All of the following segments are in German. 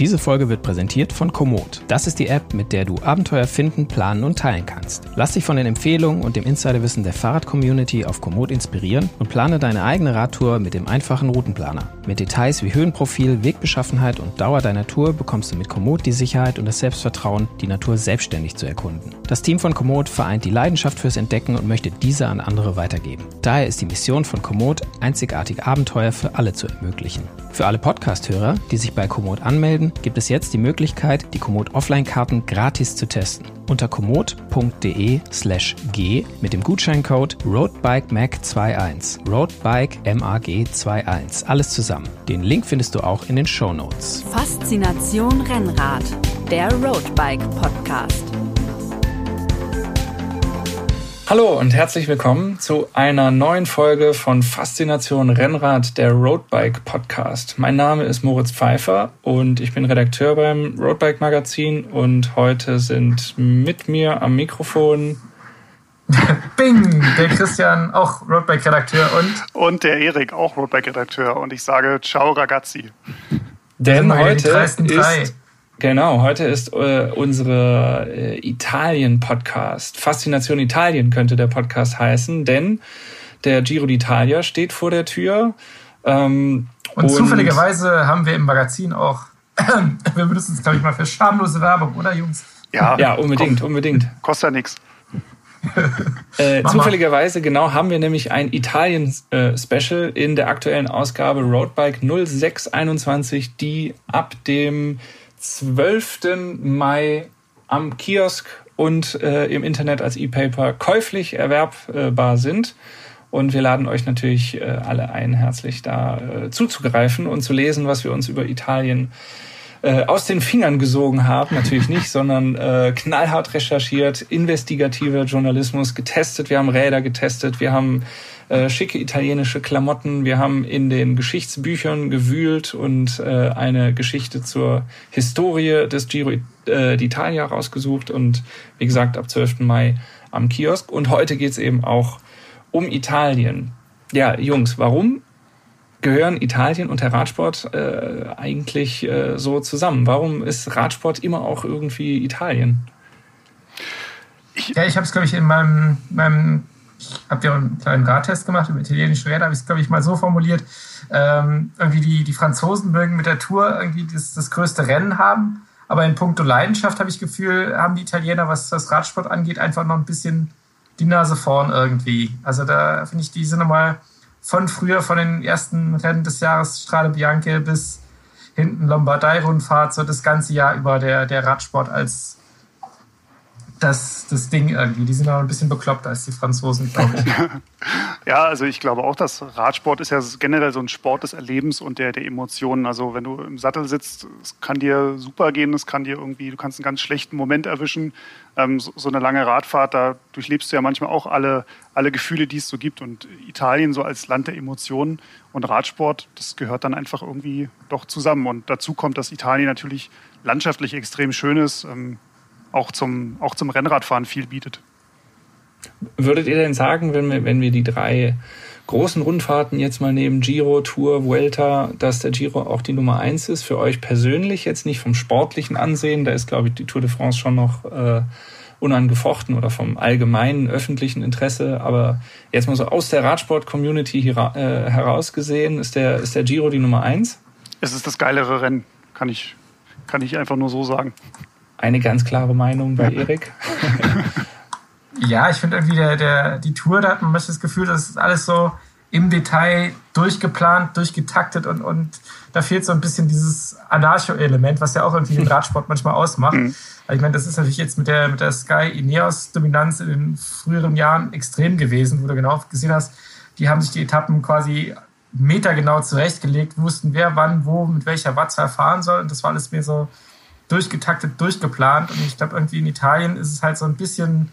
Diese Folge wird präsentiert von Komoot. Das ist die App, mit der du Abenteuer finden, planen und teilen kannst. Lass dich von den Empfehlungen und dem Insiderwissen der Fahrrad-Community auf Komoot inspirieren und plane deine eigene Radtour mit dem einfachen Routenplaner. Mit Details wie Höhenprofil, Wegbeschaffenheit und Dauer deiner Tour bekommst du mit Komoot die Sicherheit und das Selbstvertrauen, die Natur selbstständig zu erkunden. Das Team von Komoot vereint die Leidenschaft fürs Entdecken und möchte diese an andere weitergeben. Daher ist die Mission von Komoot, einzigartige Abenteuer für alle zu ermöglichen. Für alle Podcast-Hörer, die sich bei Komoot anmelden, gibt es jetzt die Möglichkeit, die Komoot Offline-Karten gratis zu testen. Unter komoot.de slash g mit dem Gutscheincode RoadBikeMag21. RoadBikeMAG21. Alles zusammen. Den Link findest du auch in den Show Notes. Faszination Rennrad, der Roadbike Podcast. Hallo und herzlich willkommen zu einer neuen Folge von Faszination Rennrad, der Roadbike Podcast. Mein Name ist Moritz Pfeiffer und ich bin Redakteur beim Roadbike Magazin und heute sind mit mir am Mikrofon Bing, der Christian, auch Roadbike-Redakteur und und der Erik, auch Roadbike-Redakteur und ich sage Ciao ragazzi. Denn heute ist Genau, heute ist äh, unsere äh, Italien-Podcast. Faszination Italien könnte der Podcast heißen, denn der Giro d'Italia steht vor der Tür. Ähm, und, und, zufälligerweise haben wir im Magazin auch, wir benutzen es, glaube ich, mal für schamlose Werbung, oder Jungs? Ja, ja unbedingt, komm, unbedingt. Kostet ja nichts. Äh, zufälligerweise, genau, haben wir nämlich ein Italien-Special äh, in der aktuellen Ausgabe Roadbike 0621, die ab dem 12. Mai am Kiosk und äh, im Internet als E-Paper käuflich erwerbbar sind. Und wir laden euch natürlich äh, alle ein, herzlich da äh, zuzugreifen und zu lesen, was wir uns über Italien äh, aus den Fingern gesogen haben. Natürlich nicht, sondern äh, knallhart recherchiert, investigativer Journalismus getestet. Wir haben Räder getestet, wir haben äh, schicke italienische Klamotten. Wir haben in den Geschichtsbüchern gewühlt und äh, eine Geschichte zur Historie des Giro äh, d'Italia rausgesucht. Und wie gesagt, ab 12. Mai am Kiosk. Und heute geht's eben auch um Italien. Ja, Jungs, warum gehören Italien und der Radsport äh, eigentlich äh, so zusammen? Warum ist Radsport immer auch irgendwie Italien? Ja, ich habe es, glaube ich, in meinem, meinem habt ihr einen kleinen Radtest gemacht über italienische Räder, habe ich es, glaube ich, mal so formuliert. Ähm, irgendwie die, die Franzosen mögen mit der Tour irgendwie das, das größte Rennen haben. Aber in puncto Leidenschaft habe ich Gefühl, haben die Italiener, was das Radsport angeht, einfach noch ein bisschen die Nase vorn irgendwie. Also da finde ich, die sind nochmal von früher, von den ersten Rennen des Jahres Strade Bianche bis hinten Lombardei-Rundfahrt, so das ganze Jahr über der, der Radsport als das, das Ding irgendwie. Die sind auch ein bisschen bekloppter als die Franzosen, glaube ich. ja, also ich glaube auch, dass Radsport ist ja generell so ein Sport des Erlebens und der, der Emotionen. Also wenn du im Sattel sitzt, es kann dir super gehen, es kann dir irgendwie, du kannst einen ganz schlechten Moment erwischen. Ähm, so, so, eine lange Radfahrt, da durchlebst du ja manchmal auch alle, alle Gefühle, die es so gibt. Und Italien so als Land der Emotionen und Radsport, das gehört dann einfach irgendwie doch zusammen. Und dazu kommt, dass Italien natürlich landschaftlich extrem schön ist. Ähm, auch zum, auch zum Rennradfahren viel bietet. Würdet ihr denn sagen, wenn wir, wenn wir die drei großen Rundfahrten jetzt mal nehmen, Giro, Tour, Vuelta, dass der Giro auch die Nummer eins ist für euch persönlich, jetzt nicht vom sportlichen Ansehen, da ist, glaube ich, die Tour de France schon noch äh, unangefochten oder vom allgemeinen öffentlichen Interesse, aber jetzt mal so aus der Radsport-Community äh, heraus gesehen, ist der, ist der Giro die Nummer eins? Es ist das geilere Rennen, kann ich, kann ich einfach nur so sagen eine ganz klare Meinung bei Erik. ja, ich finde irgendwie der, der, die Tour, da hat man das Gefühl, das ist alles so im Detail durchgeplant, durchgetaktet und, und da fehlt so ein bisschen dieses Anarcho-Element, was ja auch irgendwie den Radsport manchmal ausmacht. Mhm. Ich meine, das ist natürlich jetzt mit der, mit der Sky Ineos-Dominanz in den früheren Jahren extrem gewesen, wo du genau gesehen hast, die haben sich die Etappen quasi metergenau zurechtgelegt, wussten, wer wann, wo, mit welcher Wattzahl fahren soll. Und das war alles mehr so durchgetaktet, durchgeplant. Und ich glaube, irgendwie in Italien ist es halt so ein bisschen,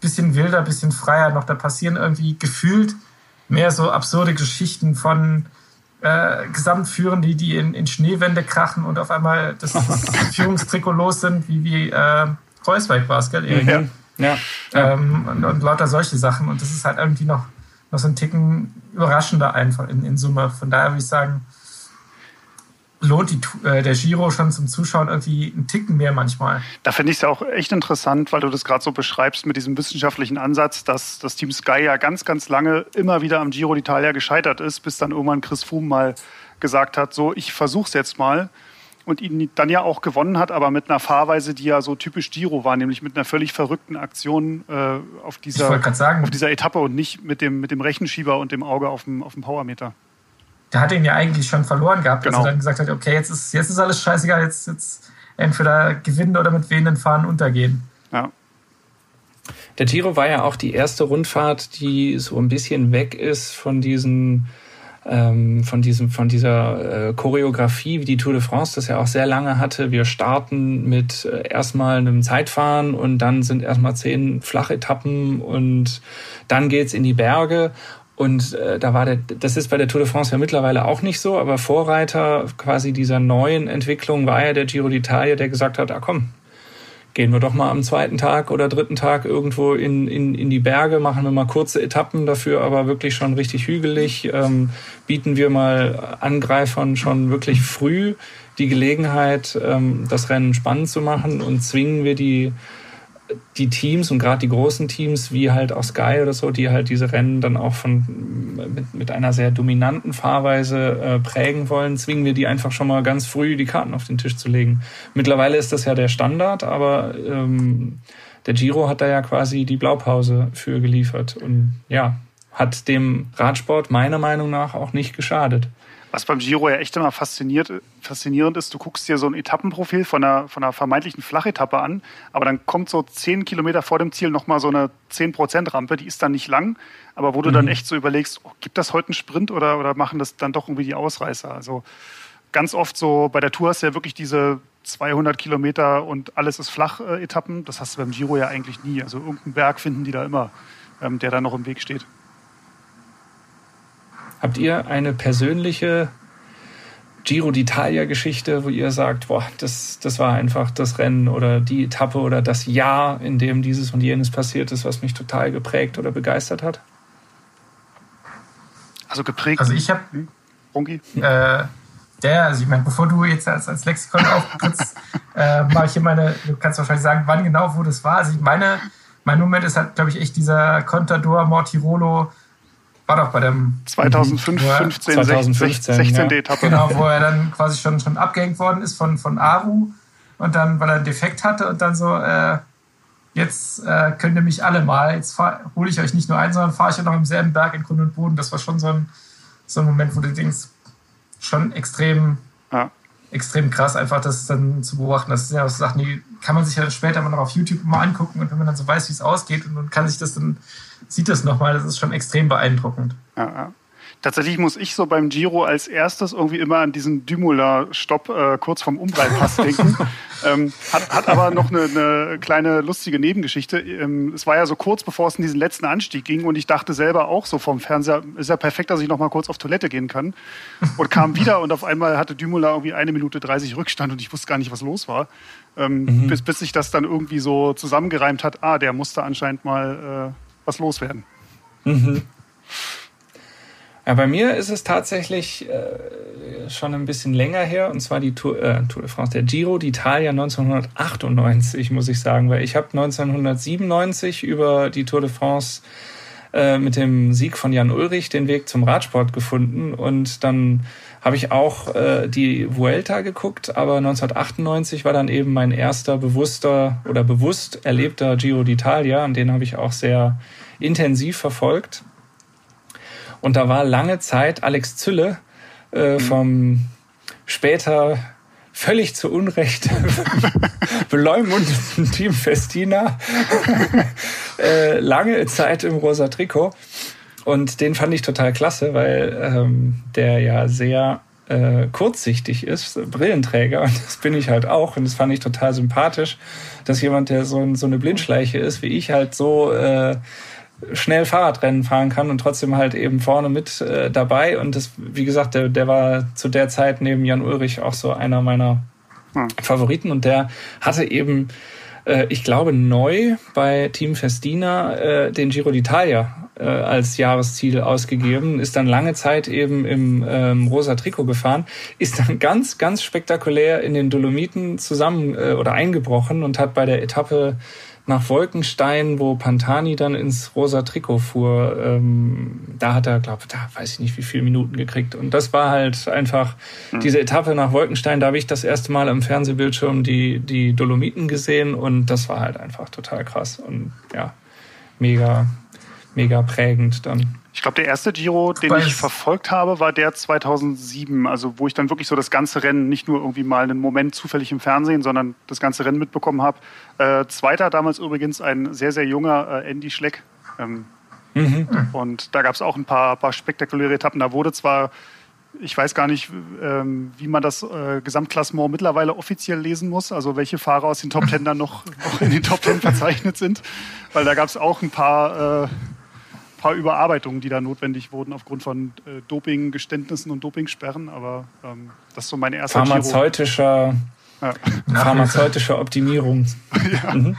bisschen wilder, bisschen freier noch. Da passieren irgendwie gefühlt mehr so absurde Geschichten von äh, Gesamtführern, die, die in, in Schneewände krachen und auf einmal das, Führungstrikot los sind, wie, wie äh, Kreuzweig war es, gell, Erik? Ja. ja. Ähm, und, und lauter solche Sachen. Und das ist halt irgendwie noch, noch so ein Ticken überraschender einfach in, in Summe. Von daher würde ich sagen, lohnt die, äh, der Giro schon zum Zuschauen irgendwie einen Ticken mehr manchmal. Da finde ich es ja auch echt interessant, weil du das gerade so beschreibst mit diesem wissenschaftlichen Ansatz, dass das Team Sky ja ganz, ganz lange immer wieder am Giro d'Italia gescheitert ist, bis dann irgendwann Chris Froome mal gesagt hat, so ich versuche es jetzt mal und ihn dann ja auch gewonnen hat, aber mit einer Fahrweise, die ja so typisch Giro war, nämlich mit einer völlig verrückten Aktion äh, auf, dieser, auf dieser Etappe und nicht mit dem, mit dem Rechenschieber und dem Auge auf dem, auf dem Powermeter. Der hat ihn ja eigentlich schon verloren gehabt, genau. als er dann gesagt hat, okay, jetzt ist, jetzt ist alles scheißegal, jetzt, jetzt entweder gewinnen oder mit wehenden Fahren untergehen. Ja. Der Giro war ja auch die erste Rundfahrt, die so ein bisschen weg ist von diesen ähm, von diesem, von dieser äh, Choreografie, wie die Tour de France das ja auch sehr lange hatte. Wir starten mit äh, erstmal einem Zeitfahren und dann sind erstmal zehn Flachetappen und dann geht's in die Berge. Und äh, da war der, das ist bei der Tour de France ja mittlerweile auch nicht so, aber Vorreiter quasi dieser neuen Entwicklung war ja der Giro d'Italia, der gesagt hat, ah komm, gehen wir doch mal am zweiten Tag oder dritten Tag irgendwo in, in, in die Berge, machen wir mal kurze Etappen dafür, aber wirklich schon richtig hügelig, ähm, bieten wir mal Angreifern schon wirklich früh die Gelegenheit, ähm, das Rennen spannend zu machen und zwingen wir die die Teams und gerade die großen Teams wie halt auch Sky oder so, die halt diese Rennen dann auch von mit, mit einer sehr dominanten Fahrweise äh, prägen wollen, zwingen wir die einfach schon mal ganz früh die Karten auf den Tisch zu legen. Mittlerweile ist das ja der Standard, aber ähm, der Giro hat da ja quasi die Blaupause für geliefert und ja, hat dem Radsport meiner Meinung nach auch nicht geschadet. Was beim Giro ja echt immer faszinierend ist, du guckst dir so ein Etappenprofil von einer, von einer vermeintlichen Flachetappe an, aber dann kommt so zehn Kilometer vor dem Ziel nochmal so eine 10%-Rampe, die ist dann nicht lang, aber wo du mhm. dann echt so überlegst, oh, gibt das heute einen Sprint oder, oder machen das dann doch irgendwie die Ausreißer? Also ganz oft so, bei der Tour hast du ja wirklich diese 200 Kilometer und alles ist flach-Etappen. Das hast du beim Giro ja eigentlich nie. Also irgendeinen Berg finden die da immer, ähm, der da noch im Weg steht. Habt ihr eine persönliche Giro d'Italia-Geschichte, wo ihr sagt, boah, das, das war einfach das Rennen oder die Etappe oder das Jahr, in dem dieses und jenes passiert ist, was mich total geprägt oder begeistert hat? Also geprägt. Also ich habe hm? Äh, der, also ich meine, bevor du jetzt als, als Lexikon auftrittst, äh, mache ich hier meine, du kannst wahrscheinlich sagen, wann genau, wo das war. Also ich meine, mein Moment ist halt, glaube ich, echt dieser Contador Mortirolo war doch bei dem 2005, 15, 2015, 16. Ja. Etappe. Genau, wo er dann quasi schon, schon abgehängt worden ist von, von Aru und dann, weil er einen Defekt hatte und dann so, äh, jetzt äh, könnt ihr mich alle mal, jetzt hole ich euch nicht nur ein, sondern fahre ich auch noch im selben Berg in Grund und Boden. Das war schon so ein, so ein Moment, wo du denkst, schon extrem, ja. Extrem krass, einfach das dann zu beobachten. Das sind ja so Sachen, die kann man sich ja später mal noch auf YouTube mal angucken und wenn man dann so weiß, wie es ausgeht und kann sich das dann sieht das nochmal, das ist schon extrem beeindruckend. Ja, ja. Tatsächlich muss ich so beim Giro als erstes irgendwie immer an diesen Dümula-Stopp äh, kurz vom Umbreipass denken. ähm, hat, hat aber noch eine, eine kleine lustige Nebengeschichte. Ähm, es war ja so kurz bevor es in diesen letzten Anstieg ging und ich dachte selber auch so vom Fernseher, ist ja perfekt, dass ich noch mal kurz auf Toilette gehen kann. Und kam wieder und auf einmal hatte Dümula irgendwie eine Minute 30 Rückstand und ich wusste gar nicht, was los war. Ähm, mhm. bis, bis sich das dann irgendwie so zusammengereimt hat, ah, der musste anscheinend mal äh, was loswerden. Mhm. Ja, bei mir ist es tatsächlich äh, schon ein bisschen länger her, und zwar die Tour, äh, Tour de France, der Giro d'Italia 1998, muss ich sagen, weil ich habe 1997 über die Tour de France äh, mit dem Sieg von Jan Ulrich den Weg zum Radsport gefunden und dann habe ich auch äh, die Vuelta geguckt, aber 1998 war dann eben mein erster bewusster oder bewusst erlebter Giro d'Italia und den habe ich auch sehr intensiv verfolgt. Und da war lange Zeit Alex Zülle äh, mhm. vom später völlig zu Unrecht beleumundeten Team Festina äh, lange Zeit im rosa Trikot. Und den fand ich total klasse, weil ähm, der ja sehr äh, kurzsichtig ist, Brillenträger, und das bin ich halt auch. Und das fand ich total sympathisch, dass jemand, der so, so eine Blindschleiche ist, wie ich, halt so äh, schnell Fahrradrennen fahren kann und trotzdem halt eben vorne mit äh, dabei. Und das, wie gesagt, der, der war zu der Zeit neben Jan Ulrich auch so einer meiner hm. Favoriten und der hatte eben, äh, ich glaube, neu bei Team Festina äh, den Giro d'Italia äh, als Jahresziel ausgegeben, ist dann lange Zeit eben im ähm, rosa Trikot gefahren, ist dann ganz, ganz spektakulär in den Dolomiten zusammen äh, oder eingebrochen und hat bei der Etappe nach Wolkenstein, wo Pantani dann ins rosa Trikot fuhr, ähm, da hat er, glaube da weiß ich nicht, wie viele Minuten gekriegt. Und das war halt einfach mhm. diese Etappe nach Wolkenstein, da habe ich das erste Mal am Fernsehbildschirm die, die Dolomiten gesehen und das war halt einfach total krass und ja, mega, mega prägend dann. Ich glaube, der erste Giro, den ich verfolgt habe, war der 2007, also wo ich dann wirklich so das ganze Rennen, nicht nur irgendwie mal einen Moment zufällig im Fernsehen, sondern das ganze Rennen mitbekommen habe. Äh, zweiter damals übrigens ein sehr, sehr junger äh, Andy Schleck. Ähm, mhm. Und da gab es auch ein paar, paar spektakuläre Etappen. Da wurde zwar ich weiß gar nicht, ähm, wie man das äh, Gesamtklassement mittlerweile offiziell lesen muss, also welche Fahrer aus den Top Ten dann noch, noch in den Top Ten verzeichnet sind, weil da gab es auch ein paar, äh, paar Überarbeitungen, die da notwendig wurden aufgrund von äh, Dopinggeständnissen und Dopingsperren, aber ähm, das ist so meine erste Pharmazeutischer, ja. pharmazeutische Optimierung. ja. Mhm.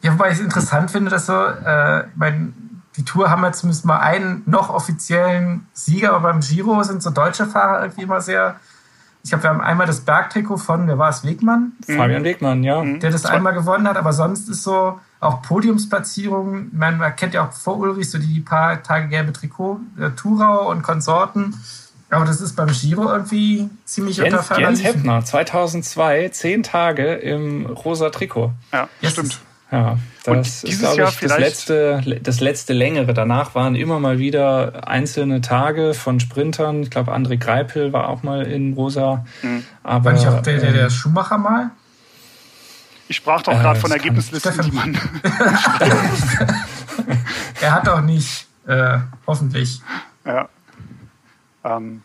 ja, wobei ich es interessant finde, dass so, äh, mein, die Tour haben wir zumindest mal einen noch offiziellen Sieger, aber beim Giro sind so deutsche Fahrer irgendwie immer sehr. Ich glaube, wir haben einmal das Bergtrikot von, wer war es, Wegmann? Fabian Wegmann, ja. Der das einmal gewonnen hat, aber sonst ist so, auch Podiumsplatzierungen. Man, man kennt ja auch vor Ulrich so die paar Tage gelbe Trikot, äh, Thurau und Konsorten. Aber das ist beim Giro irgendwie ziemlich Jens, unter Jens Heppner, 2002, zehn Tage im rosa Trikot. Ja, yes. stimmt. Ja, das ist, glaube ich, das letzte, das letzte längere. Danach waren immer mal wieder einzelne Tage von Sprintern. Ich glaube, André Greipel war auch mal in Rosa. Mhm. Aber, war nicht auch der, der, der ähm, Schumacher mal? Ich sprach doch gerade äh, von Ergebnislisten, die man. er hat doch nicht, äh, hoffentlich. Ja. Ähm.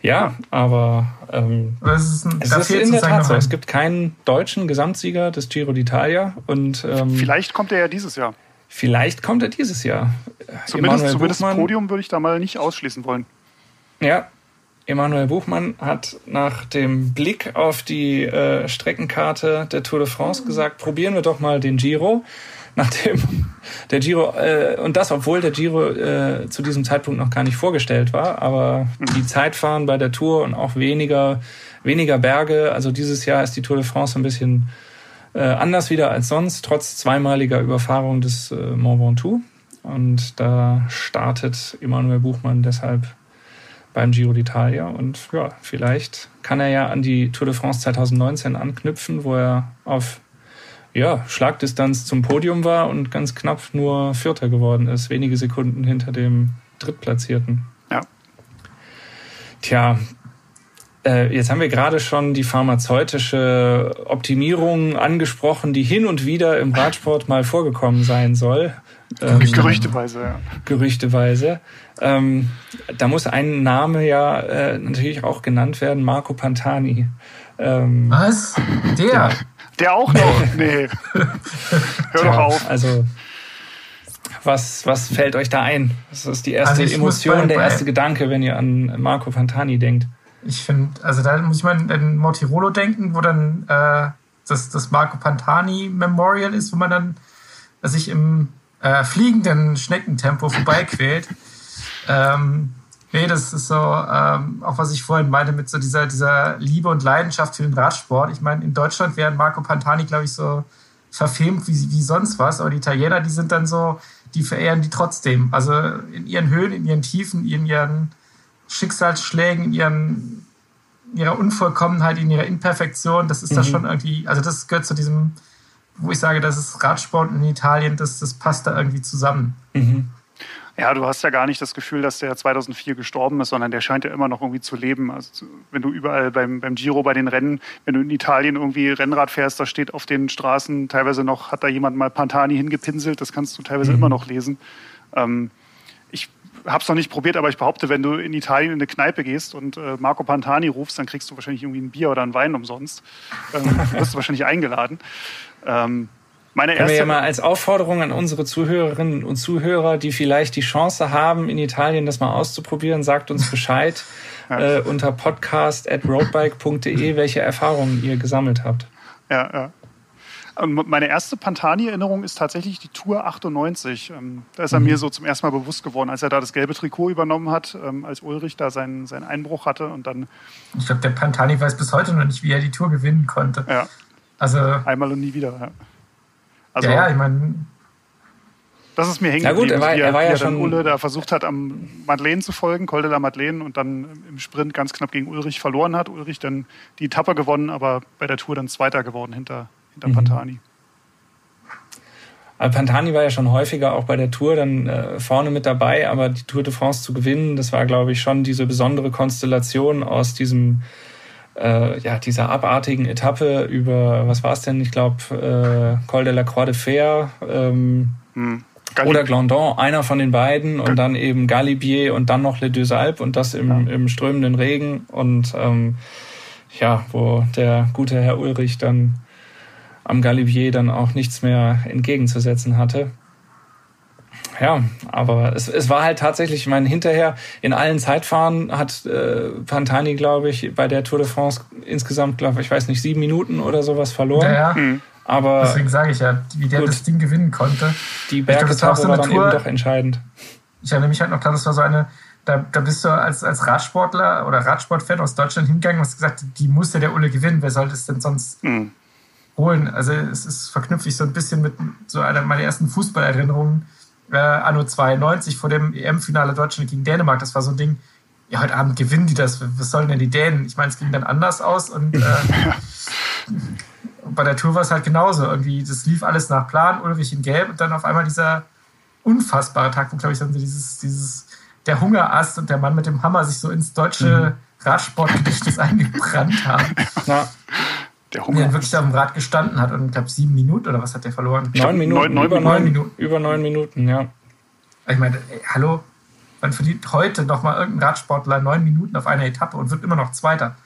Ja, aber ähm, es ist, ein, es ist in der Tat so. Es gibt keinen deutschen Gesamtsieger des Giro d'Italia. Und, ähm, vielleicht kommt er ja dieses Jahr. Vielleicht kommt er dieses Jahr. Zumindest, zumindest Podium würde ich da mal nicht ausschließen wollen. Ja, Emanuel Buchmann hat nach dem Blick auf die äh, Streckenkarte der Tour de France gesagt, probieren wir doch mal den Giro. Nachdem der Giro, äh, und das, obwohl der Giro äh, zu diesem Zeitpunkt noch gar nicht vorgestellt war, aber die Zeitfahren bei der Tour und auch weniger, weniger Berge, also dieses Jahr ist die Tour de France ein bisschen äh, anders wieder als sonst, trotz zweimaliger Überfahrung des äh, Mont Ventoux. Und da startet Emanuel Buchmann deshalb beim Giro d'Italia. Und ja, vielleicht kann er ja an die Tour de France 2019 anknüpfen, wo er auf ja, Schlagdistanz zum Podium war und ganz knapp nur Vierter geworden ist, wenige Sekunden hinter dem Drittplatzierten. Ja. Tja, äh, jetzt haben wir gerade schon die pharmazeutische Optimierung angesprochen, die hin und wieder im Radsport mal vorgekommen sein soll. Ähm, Gerüchteweise, ja. Gerüchteweise. Ähm, da muss ein Name ja äh, natürlich auch genannt werden, Marco Pantani. Ähm, Was? Der? Der, der auch noch? nee. Hör doch auf. Also, was, was fällt euch da ein? Das ist die erste also Emotion, bei, der erste Gedanke, wenn ihr an Marco Pantani denkt. Ich finde, also da muss ich mal an Mortirolo denken, wo dann äh, das, das Marco Pantani Memorial ist, wo man dann sich im äh, fliegenden Schneckentempo vorbeiquält. Ähm, nee, das ist so, ähm, auch was ich vorhin meinte, mit so dieser, dieser Liebe und Leidenschaft für den Radsport. Ich meine, in Deutschland wären Marco Pantani, glaube ich, so verfilmt wie, wie sonst was, aber die Italiener, die sind dann so, die verehren die trotzdem. Also in ihren Höhen, in ihren Tiefen, in ihren Schicksalsschlägen, in ihren ihrer Unvollkommenheit, in ihrer Imperfektion, das ist mhm. da schon irgendwie, also das gehört zu diesem wo ich sage, das ist Radsport in Italien, das, das passt da irgendwie zusammen. Mhm. Ja, du hast ja gar nicht das Gefühl, dass der 2004 gestorben ist, sondern der scheint ja immer noch irgendwie zu leben. Also wenn du überall beim, beim Giro, bei den Rennen, wenn du in Italien irgendwie Rennrad fährst, da steht auf den Straßen teilweise noch, hat da jemand mal Pantani hingepinselt, das kannst du teilweise mhm. immer noch lesen. Ähm, ich habe es noch nicht probiert, aber ich behaupte, wenn du in Italien in eine Kneipe gehst und äh, Marco Pantani rufst, dann kriegst du wahrscheinlich irgendwie ein Bier oder einen Wein umsonst. Ähm, wirst du wahrscheinlich eingeladen. Ähm, meine erste Können wir ja mal als Aufforderung an unsere Zuhörerinnen und Zuhörer, die vielleicht die Chance haben, in Italien das mal auszuprobieren, sagt uns Bescheid ja. äh, unter podcast at roadbike.de, welche Erfahrungen ihr gesammelt habt. Ja, ja. Meine erste Pantani-Erinnerung ist tatsächlich die Tour 98. Ähm, da ist er mhm. mir so zum ersten Mal bewusst geworden, als er da das gelbe Trikot übernommen hat, ähm, als Ulrich da seinen, seinen Einbruch hatte und dann. Ich glaube, der Pantani weiß bis heute noch nicht, wie er die Tour gewinnen konnte. Ja. Also einmal und nie wieder. Ja, also, ja, ja ich meine. Das ist mir hängen geblieben, er war, er war ja schon Ulle da versucht hat, am Madeleine zu folgen, Col de la Madeleine, und dann im Sprint ganz knapp gegen Ulrich verloren hat. Ulrich dann die Etappe gewonnen, aber bei der Tour dann Zweiter geworden hinter, hinter mhm. Pantani. Aber Pantani war ja schon häufiger auch bei der Tour dann äh, vorne mit dabei, aber die Tour de France zu gewinnen, das war, glaube ich, schon diese besondere Konstellation aus diesem äh, ja, dieser abartigen Etappe über, was war es denn? Ich glaube, äh, Col de la Croix de Fer ähm, hm. oder Glandon, einer von den beiden und dann eben Galibier und dann noch Les Deux Alpes und das im, ja. im strömenden Regen und ähm, ja, wo der gute Herr Ulrich dann am Galibier dann auch nichts mehr entgegenzusetzen hatte ja, aber es, es war halt tatsächlich, ich meine, hinterher in allen Zeitfahren hat äh, Pantani, glaube ich, bei der Tour de France insgesamt, glaube ich, weiß nicht, sieben Minuten oder sowas verloren. Ja, ja. Mhm. Aber Deswegen sage ich ja, wie der gut, das Ding gewinnen konnte. Die Bergetappe war, war dann Tour, eben doch entscheidend. Ich erinnere mich halt noch, das war so eine, da, da bist du als, als Radsportler oder Radsportfan aus Deutschland hingegangen und hast gesagt, die musste der Ulle gewinnen, wer sollte es denn sonst mhm. holen? Also es ist verknüpft sich so ein bisschen mit so einer meiner ersten Fußballerinnerungen äh, Anno 92 vor dem EM-Finale Deutschland gegen Dänemark. Das war so ein Ding, ja, heute Abend gewinnen die das. Was sollen denn die Dänen? Ich meine, es ging dann anders aus und äh, bei der Tour war es halt genauso. Irgendwie, das lief alles nach Plan, Ulrich in Gelb und dann auf einmal dieser unfassbare Tag, wo, glaube ich, dann so dieses, dieses, der Hungerast und der Mann mit dem Hammer sich so ins deutsche mhm. Radsportgedächtnis eingebrannt haben. Ja. Der Hunger. Der wirklich auf dem Rad gestanden hat und ich glaube sieben Minuten oder was hat der verloren? Neun Minuten. Neun, über neun Minuten. Über neun Minuten, ja. Ich meine, ey, hallo, man verliert heute noch mal irgendein Radsportler neun Minuten auf einer Etappe und wird immer noch Zweiter.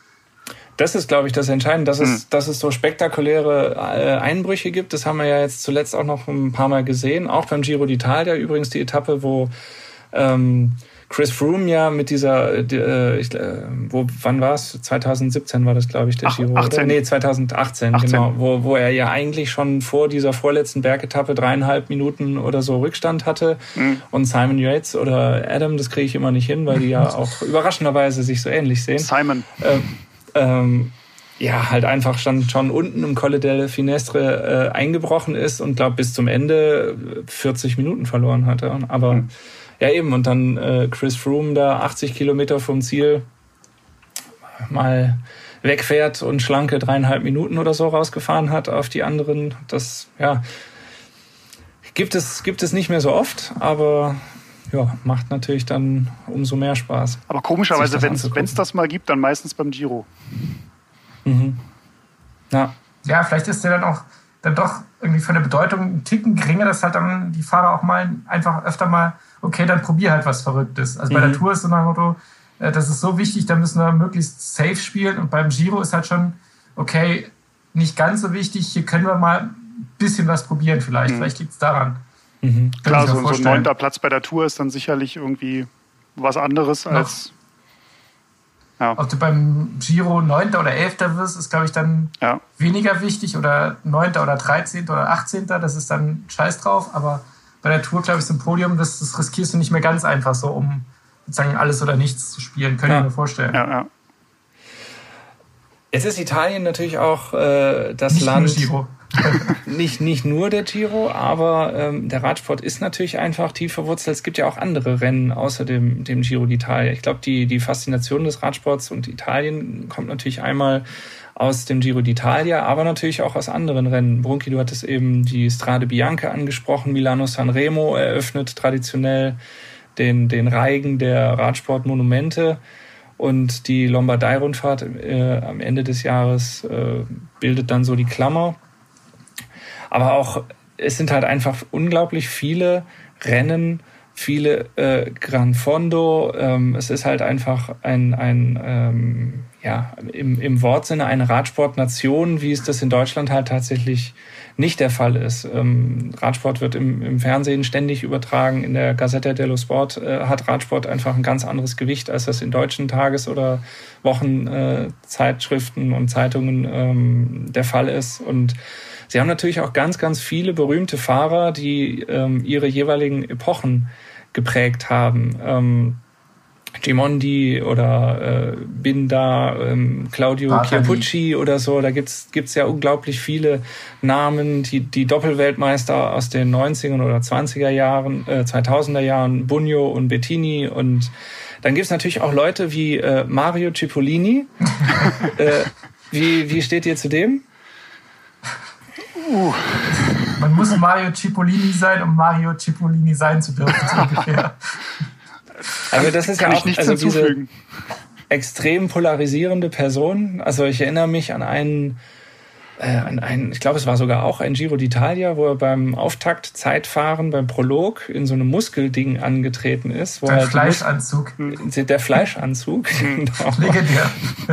Das ist, glaube ich, das Entscheidende, dass, hm. es, dass es so spektakuläre äh, Einbrüche gibt. Das haben wir ja jetzt zuletzt auch noch ein paar Mal gesehen. Auch beim Giro d'Italia übrigens die Etappe, wo ähm, Chris Froome ja mit dieser, äh, ich, äh, wo, wann war es? 2017 war das, glaube ich, der Ach, Giro. 18. Oder? Nee, 2018, 18. genau. Wo, wo er ja eigentlich schon vor dieser vorletzten Bergetappe dreieinhalb Minuten oder so Rückstand hatte. Mhm. Und Simon Yates oder Adam, das kriege ich immer nicht hin, weil die ja auch überraschenderweise sich so ähnlich sehen. Simon. Ähm, ähm, ja, halt einfach schon, schon unten im Colle del Finestre äh, eingebrochen ist und glaube bis zum Ende 40 Minuten verloren hatte. Aber mhm. Ja, eben. Und dann äh, Chris Froome da 80 Kilometer vom Ziel mal wegfährt und schlanke dreieinhalb Minuten oder so rausgefahren hat auf die anderen. Das, ja, gibt es, gibt es nicht mehr so oft, aber ja, macht natürlich dann umso mehr Spaß. Aber komischerweise, wenn es das mal gibt, dann meistens beim Giro. Mhm. Ja. Ja, vielleicht ist der dann auch dann doch irgendwie von der Bedeutung ein Ticken geringer, dass halt dann die Fahrer auch mal einfach öfter mal okay, dann probier halt was Verrücktes. Also bei der mhm. Tour ist so ein Motto, äh, das ist so wichtig, da müssen wir möglichst safe spielen. Und beim Giro ist halt schon, okay, nicht ganz so wichtig, hier können wir mal ein bisschen was probieren vielleicht. Mhm. Vielleicht liegt es daran. Mhm. Klar, so, so ein neunter Platz bei der Tour ist dann sicherlich irgendwie was anderes als. Ja. Ob du beim Giro neunter oder elfter wirst, ist, glaube ich, dann ja. weniger wichtig. Oder neunter oder dreizehnter oder achtzehnter, das ist dann scheiß drauf. Aber bei der Tour, glaube ich, so ein Podium, das, das riskierst du nicht mehr ganz einfach so, um sozusagen alles oder nichts zu spielen. Könnte ja. ich mir vorstellen. Ja, ja. Jetzt ist Italien natürlich auch äh, das nicht Land. Nur Giro. nicht, nicht nur der Giro, aber ähm, der Radsport ist natürlich einfach tief verwurzelt. Es gibt ja auch andere Rennen außer dem, dem Giro d'Italia. Ich glaube, die, die Faszination des Radsports und Italien kommt natürlich einmal aus dem Giro d'Italia, aber natürlich auch aus anderen Rennen. Brunki, du hattest eben die Strade Bianca angesprochen. Milano Sanremo eröffnet traditionell den, den Reigen der Radsportmonumente. Und die Lombardei-Rundfahrt äh, am Ende des Jahres äh, bildet dann so die Klammer. Aber auch, es sind halt einfach unglaublich viele Rennen, viele äh, Gran Fondo. Ähm, es ist halt einfach ein, ein ähm, ja, im, im Wortsinne eine Radsportnation, wie es das in Deutschland halt tatsächlich nicht der Fall ist. Ähm, Radsport wird im, im Fernsehen ständig übertragen. In der Gazzetta dello Sport äh, hat Radsport einfach ein ganz anderes Gewicht, als das in deutschen Tages- oder Wochenzeitschriften äh, und Zeitungen ähm, der Fall ist. Und Sie haben natürlich auch ganz, ganz viele berühmte Fahrer, die ähm, ihre jeweiligen Epochen geprägt haben. Ähm, Gimondi oder äh, Binda, ähm, Claudio Bartali. Chiappucci oder so. Da gibt's gibt's ja unglaublich viele Namen, die, die Doppelweltmeister aus den 90er oder 20er Jahren, äh, 2000er Jahren, Bugno und Bettini. Und dann gibt's natürlich auch Leute wie äh, Mario Cipollini. äh, wie, wie steht ihr zu dem? Uh. Man muss Mario Cipollini sein, um Mario Cipollini sein zu dürfen, so ungefähr. Also das ist Kann ja auch also diese extrem polarisierende Person. Also ich erinnere mich an einen, äh, an einen, ich glaube, es war sogar auch ein Giro d'Italia, wo er beim Auftakt Zeitfahren, beim Prolog in so einem Muskelding angetreten ist. Wo der Fleischanzug. Der Fleischanzug, genau. Legendär.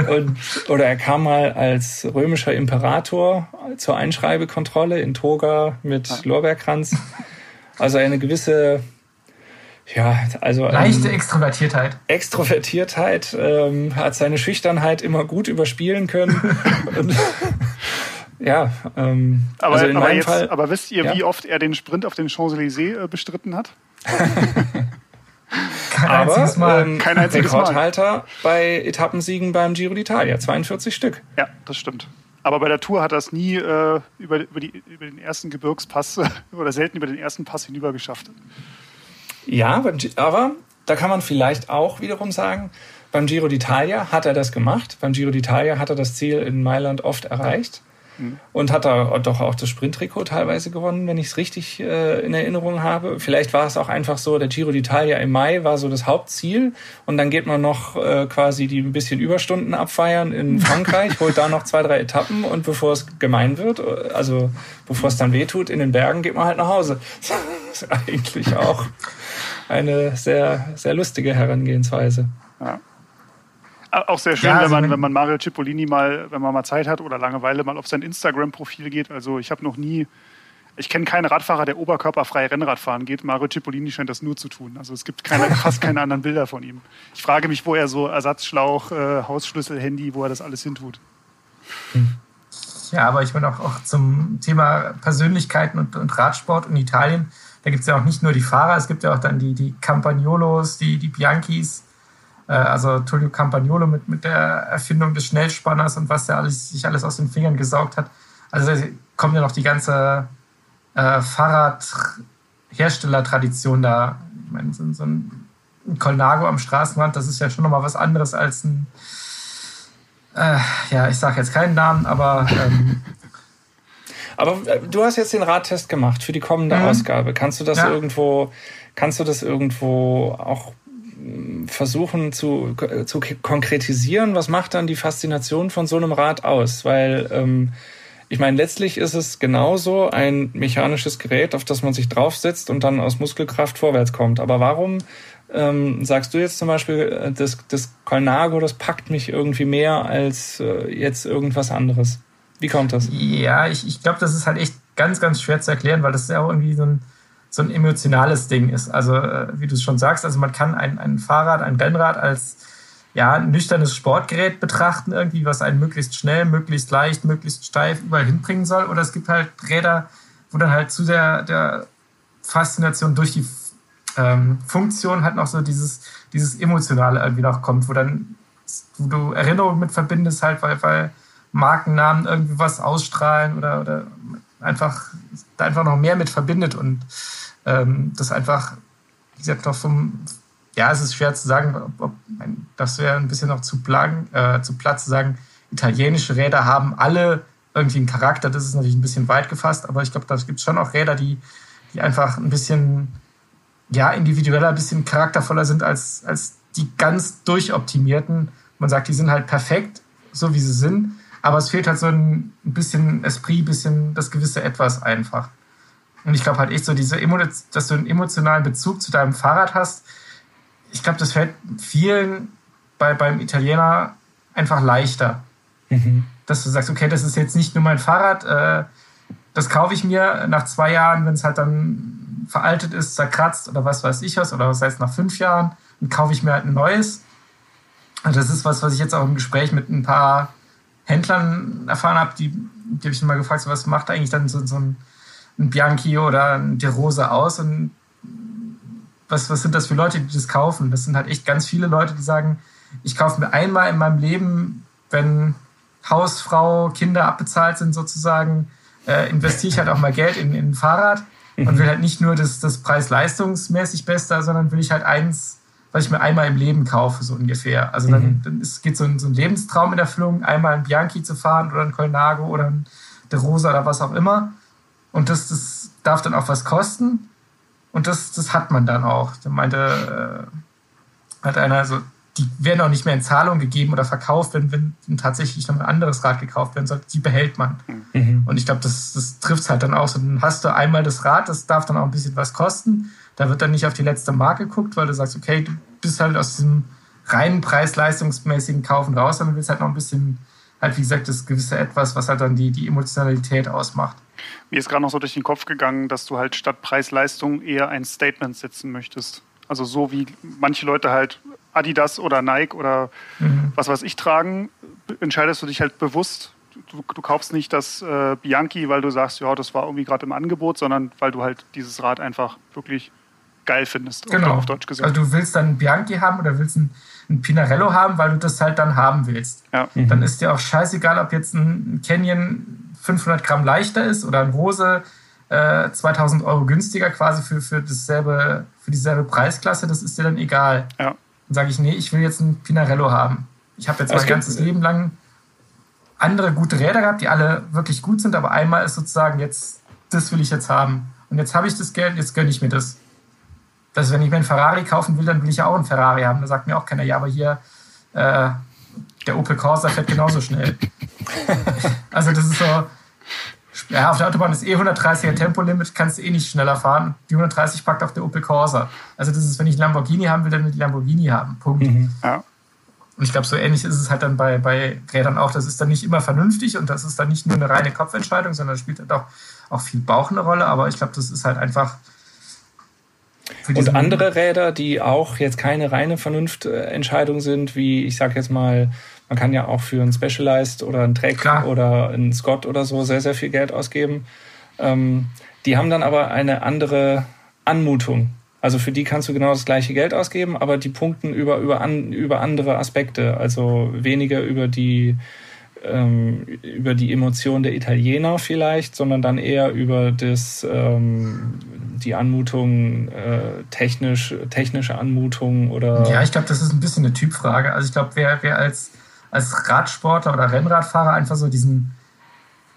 Und, oder er kam mal als römischer Imperator zur Einschreibekontrolle in Toga mit Lorbeerkranz. Also eine gewisse ja, also. Leichte ähm, Extrovertiertheit. Extrovertiertheit, ähm, hat seine Schüchternheit immer gut überspielen können. und, ja, ähm, aber, also aber, jetzt, Fall, aber wisst ihr, ja? wie oft er den Sprint auf den Champs-Élysées äh, bestritten hat? Kein aber, einziges Mal. Ähm, Kein einziges Rekordhalter Mal. bei Etappensiegen beim Giro d'Italia, 42 Stück. Ja, das stimmt. Aber bei der Tour hat er es nie äh, über, über, die, über den ersten Gebirgspass oder selten über den ersten Pass hinüber geschafft. Ja, aber da kann man vielleicht auch wiederum sagen, beim Giro d'Italia hat er das gemacht. Beim Giro d'Italia hat er das Ziel in Mailand oft erreicht. Mhm. Und hat da doch auch das Sprinttrikot teilweise gewonnen, wenn ich es richtig äh, in Erinnerung habe. Vielleicht war es auch einfach so, der Giro d'Italia im Mai war so das Hauptziel und dann geht man noch äh, quasi die ein bisschen Überstunden abfeiern in Frankreich, holt da noch zwei, drei Etappen und bevor es gemein wird, also bevor es dann wehtut in den Bergen, geht man halt nach Hause. Das ist eigentlich auch eine sehr, sehr lustige Herangehensweise. Ja. Auch sehr schön, ja, also wenn, man, wenn man Mario Cipollini mal, wenn man mal Zeit hat oder Langeweile mal auf sein Instagram-Profil geht. Also ich habe noch nie, ich kenne keinen Radfahrer, der oberkörperfrei Rennrad fahren geht. Mario Cipollini scheint das nur zu tun. Also es gibt keine, fast keine anderen Bilder von ihm. Ich frage mich, wo er so Ersatzschlauch, äh, Hausschlüssel, Handy, wo er das alles hintut. Ja, aber ich meine auch, auch zum Thema Persönlichkeiten und, und Radsport in Italien da gibt es ja auch nicht nur die Fahrer, es gibt ja auch dann die, die Campagnolos, die, die Bianchis, äh, also Tullio Campagnolo mit, mit der Erfindung des Schnellspanners und was der alles, sich alles aus den Fingern gesaugt hat. Also da kommt ja noch die ganze äh, Fahrradherstellertradition da. Ich meine, so, so ein Colnago am Straßenrand, das ist ja schon nochmal was anderes als ein, äh, ja, ich sage jetzt keinen Namen, aber ähm, aber äh, du hast jetzt den Radtest gemacht für die kommende mhm. Ausgabe. Kannst du das ja. irgendwo, kannst du das irgendwo auch versuchen zu, zu konkretisieren? Was macht dann die Faszination von so einem Rad aus? Weil ähm, ich meine, letztlich ist es genauso ein mechanisches Gerät, auf das man sich draufsetzt und dann aus Muskelkraft vorwärts kommt. Aber warum ähm, sagst du jetzt zum Beispiel, äh, das, das Colnago, das packt mich irgendwie mehr als äh, jetzt irgendwas anderes? Wie kommt das? Ja, ich, ich glaube, das ist halt echt ganz, ganz schwer zu erklären, weil das ja auch irgendwie so ein, so ein emotionales Ding ist. Also, äh, wie du es schon sagst, also man kann ein, ein Fahrrad, ein Rennrad als ja, nüchternes Sportgerät betrachten, irgendwie, was einen möglichst schnell, möglichst leicht, möglichst steif überall hinbringen soll. Oder es gibt halt Räder, wo dann halt zu der, der Faszination durch die ähm, Funktion halt noch so dieses, dieses Emotionale irgendwie noch kommt, wo dann wo du Erinnerungen mit verbindest, halt, weil, weil Markennamen irgendwie was ausstrahlen oder, oder einfach, einfach noch mehr mit verbindet und ähm, das einfach, gesagt, noch vom, ja, es ist schwer zu sagen, ob, ob das wäre ein bisschen noch zu, plagen, äh, zu platt zu sagen, italienische Räder haben alle irgendwie einen Charakter, das ist natürlich ein bisschen weit gefasst, aber ich glaube, da gibt es schon auch Räder, die, die einfach ein bisschen ja, individueller, ein bisschen charaktervoller sind als, als die ganz durchoptimierten. Man sagt, die sind halt perfekt, so wie sie sind. Aber es fehlt halt so ein bisschen Esprit, ein bisschen das gewisse Etwas einfach. Und ich glaube halt echt so, diese dass du einen emotionalen Bezug zu deinem Fahrrad hast. Ich glaube, das fällt vielen bei, beim Italiener einfach leichter. Mhm. Dass du sagst, okay, das ist jetzt nicht nur mein Fahrrad, äh, das kaufe ich mir nach zwei Jahren, wenn es halt dann veraltet ist, zerkratzt oder was weiß ich was, oder was heißt nach fünf Jahren, dann kaufe ich mir halt ein neues. Und das ist was, was ich jetzt auch im Gespräch mit ein paar Händlern erfahren habe, die, die habe ich mal gefragt, so, was macht eigentlich dann so, so ein, ein Bianchi oder ein De Rosa aus und was, was sind das für Leute, die das kaufen? Das sind halt echt ganz viele Leute, die sagen, ich kaufe mir einmal in meinem Leben, wenn Hausfrau, Kinder abbezahlt sind sozusagen, äh, investiere ich halt auch mal Geld in, in ein Fahrrad und mhm. will halt nicht nur das, das Preis-leistungsmäßig Beste, sondern will ich halt eins, was ich mir einmal im Leben kaufe, so ungefähr. Also dann, mhm. dann ist, geht so ein, so ein Lebenstraum in Erfüllung, einmal ein Bianchi zu fahren oder ein Colnago oder ein De Rosa oder was auch immer. Und das, das darf dann auch was kosten. Und das, das hat man dann auch. Da meinte, äh, hat einer so, die werden auch nicht mehr in Zahlung gegeben oder verkauft, wenn, wenn tatsächlich noch ein anderes Rad gekauft werden soll. Die behält man. Mhm. Und ich glaube, das, das trifft es halt dann auch so. Dann hast du einmal das Rad, das darf dann auch ein bisschen was kosten. Da wird dann nicht auf die letzte Marke geguckt, weil du sagst, okay, du bist halt aus diesem reinen preis-leistungsmäßigen Kaufen raus, sondern willst halt noch ein bisschen, halt wie gesagt, das gewisse Etwas, was halt dann die, die Emotionalität ausmacht. Mir ist gerade noch so durch den Kopf gegangen, dass du halt statt Preis-Leistung eher ein Statement setzen möchtest. Also so wie manche Leute halt Adidas oder Nike oder mhm. was weiß ich tragen, entscheidest du dich halt bewusst. Du, du kaufst nicht das äh, Bianchi, weil du sagst, ja, das war irgendwie gerade im Angebot, sondern weil du halt dieses Rad einfach wirklich geil findest, genau. auf Deutsch gesagt. Also du willst dann ein Bianchi haben oder willst ein, ein Pinarello haben, weil du das halt dann haben willst. Ja. Mhm. Dann ist dir auch scheißegal, ob jetzt ein Canyon 500 Gramm leichter ist oder ein Rose äh, 2000 Euro günstiger quasi für, für, dasselbe, für dieselbe Preisklasse, das ist dir dann egal. Ja. Dann sage ich, nee, ich will jetzt ein Pinarello haben. Ich habe jetzt mein ganzes Leben lang andere gute Räder gehabt, die alle wirklich gut sind, aber einmal ist sozusagen jetzt, das will ich jetzt haben. Und jetzt habe ich das Geld, jetzt gönne ich mir das. Das wenn ich mir einen Ferrari kaufen will, dann will ich ja auch einen Ferrari haben. Da sagt mir auch keiner, ja, aber hier, äh, der Opel Corsa fährt genauso schnell. also das ist so, ja, auf der Autobahn ist eh 130er Tempolimit, kannst du eh nicht schneller fahren. Die 130 packt auf der Opel Corsa. Also das ist, wenn ich einen Lamborghini haben will, dann will ich Lamborghini haben. Punkt. Mhm. Ja. Und ich glaube, so ähnlich ist es halt dann bei, bei Rädern auch. Das ist dann nicht immer vernünftig und das ist dann nicht nur eine reine Kopfentscheidung, sondern spielt halt auch, auch viel Bauch eine Rolle. Aber ich glaube, das ist halt einfach. Und andere Räder, die auch jetzt keine reine Vernunftentscheidung sind, wie ich sag jetzt mal man kann ja auch für ein Specialized oder ein Trek Klar. oder ein Scott oder so sehr, sehr viel Geld ausgeben. Ähm, die haben dann aber eine andere Anmutung. Also für die kannst du genau das gleiche Geld ausgeben, aber die punkten über, über, an, über andere Aspekte. Also weniger über die, ähm, über die Emotion der Italiener vielleicht, sondern dann eher über das, ähm, die Anmutung, äh, technisch, technische Anmutung oder. Ja, ich glaube, das ist ein bisschen eine Typfrage. Also ich glaube, wer, wer als als Radsportler oder Rennradfahrer einfach so diesen,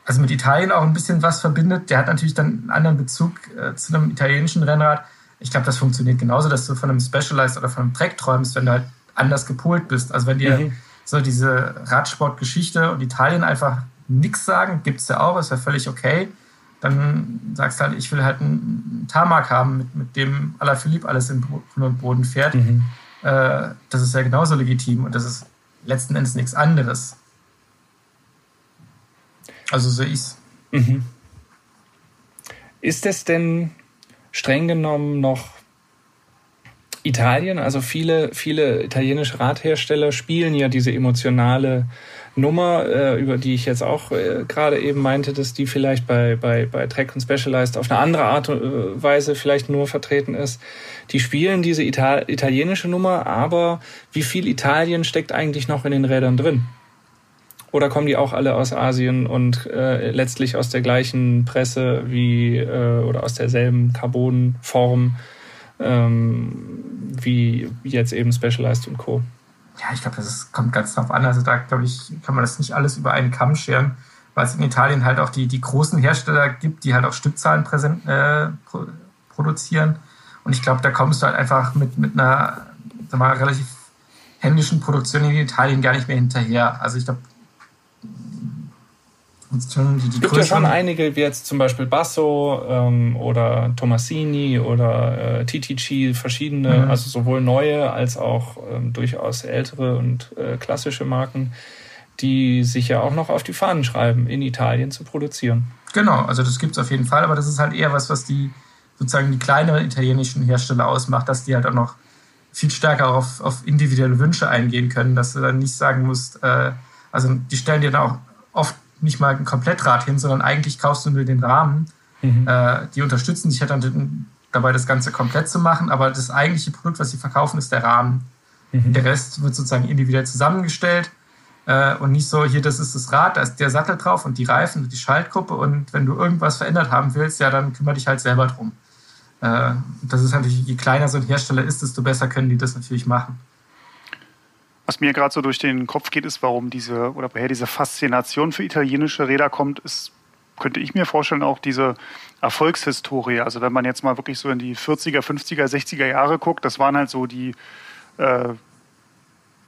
also mit Italien auch ein bisschen was verbindet. Der hat natürlich dann einen anderen Bezug äh, zu einem italienischen Rennrad. Ich glaube, das funktioniert genauso, dass du von einem Specialized oder von einem Track träumst, wenn du halt anders gepolt bist. Also wenn dir mhm. so diese Radsportgeschichte und Italien einfach nichts sagen, gibt es ja auch, ist ja völlig okay. Dann sagst du halt, ich will halt einen Tarmac haben, mit, mit dem Alaphilippe alles in Grund und Boden fährt. Mhm. Äh, das ist ja genauso legitim und das ist letzten Endes nichts anderes. Also so ist mhm. Ist es denn streng genommen noch Italien? Also viele, viele italienische Radhersteller spielen ja diese emotionale Nummer, äh, über die ich jetzt auch äh, gerade eben meinte, dass die vielleicht bei, bei, bei Trek und Specialized auf eine andere Art und äh, Weise vielleicht nur vertreten ist. Die spielen diese Ital italienische Nummer, aber wie viel Italien steckt eigentlich noch in den Rädern drin? Oder kommen die auch alle aus Asien und äh, letztlich aus der gleichen Presse wie äh, oder aus derselben Carbonform ähm, wie jetzt eben Specialized und Co.? Ja, ich glaube, das kommt ganz drauf an. Also da, glaube ich, kann man das nicht alles über einen Kamm scheren, weil es in Italien halt auch die, die großen Hersteller gibt, die halt auch Stückzahlen präsent, äh, produzieren. Und ich glaube, da kommst du halt einfach mit, mit einer mal, relativ händischen Produktion in Italien gar nicht mehr hinterher. Also ich glaube, es gibt ja schon einige, wie jetzt zum Beispiel Basso ähm, oder Tomasini oder äh, TTG, verschiedene, mhm. also sowohl neue als auch ähm, durchaus ältere und äh, klassische Marken, die sich ja auch noch auf die Fahnen schreiben, in Italien zu produzieren. Genau, also das gibt es auf jeden Fall, aber das ist halt eher was, was die sozusagen die kleineren italienischen Hersteller ausmacht, dass die halt auch noch viel stärker auf, auf individuelle Wünsche eingehen können, dass du dann nicht sagen musst, äh, Also die stellen dir da auch oft nicht mal ein Komplettrad hin, sondern eigentlich kaufst du nur den Rahmen. Mhm. Äh, die unterstützen dich halt dann dabei, das Ganze komplett zu machen, aber das eigentliche Produkt, was sie verkaufen, ist der Rahmen. Mhm. Der Rest wird sozusagen individuell zusammengestellt äh, und nicht so, hier, das ist das Rad, da ist der Sattel drauf und die Reifen und die Schaltgruppe und wenn du irgendwas verändert haben willst, ja, dann kümmere dich halt selber drum. Äh, das ist natürlich, je kleiner so ein Hersteller ist, desto besser können die das natürlich machen. Was mir gerade so durch den Kopf geht, ist, warum diese oder woher diese Faszination für italienische Räder kommt, ist, könnte ich mir vorstellen, auch diese Erfolgshistorie. Also wenn man jetzt mal wirklich so in die 40er, 50er, 60er Jahre guckt, das waren halt so die, äh,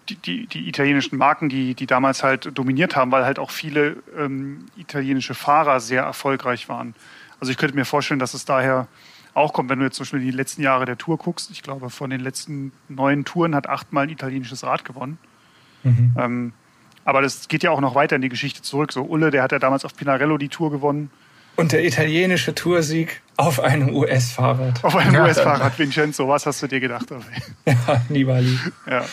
die, die, die, italienischen Marken, die, die damals halt dominiert haben, weil halt auch viele ähm, italienische Fahrer sehr erfolgreich waren. Also ich könnte mir vorstellen, dass es daher auch kommt, wenn du jetzt zum Beispiel die letzten Jahre der Tour guckst. Ich glaube, von den letzten neun Touren hat achtmal ein italienisches Rad gewonnen. Mhm. Ähm, aber das geht ja auch noch weiter in die Geschichte zurück. So Ulle, der hat ja damals auf Pinarello die Tour gewonnen. Und der italienische Toursieg auf einem US-Fahrrad. Auf einem ja. US-Fahrrad, Vincenzo, was hast du dir gedacht? ja, Nibali. Ja.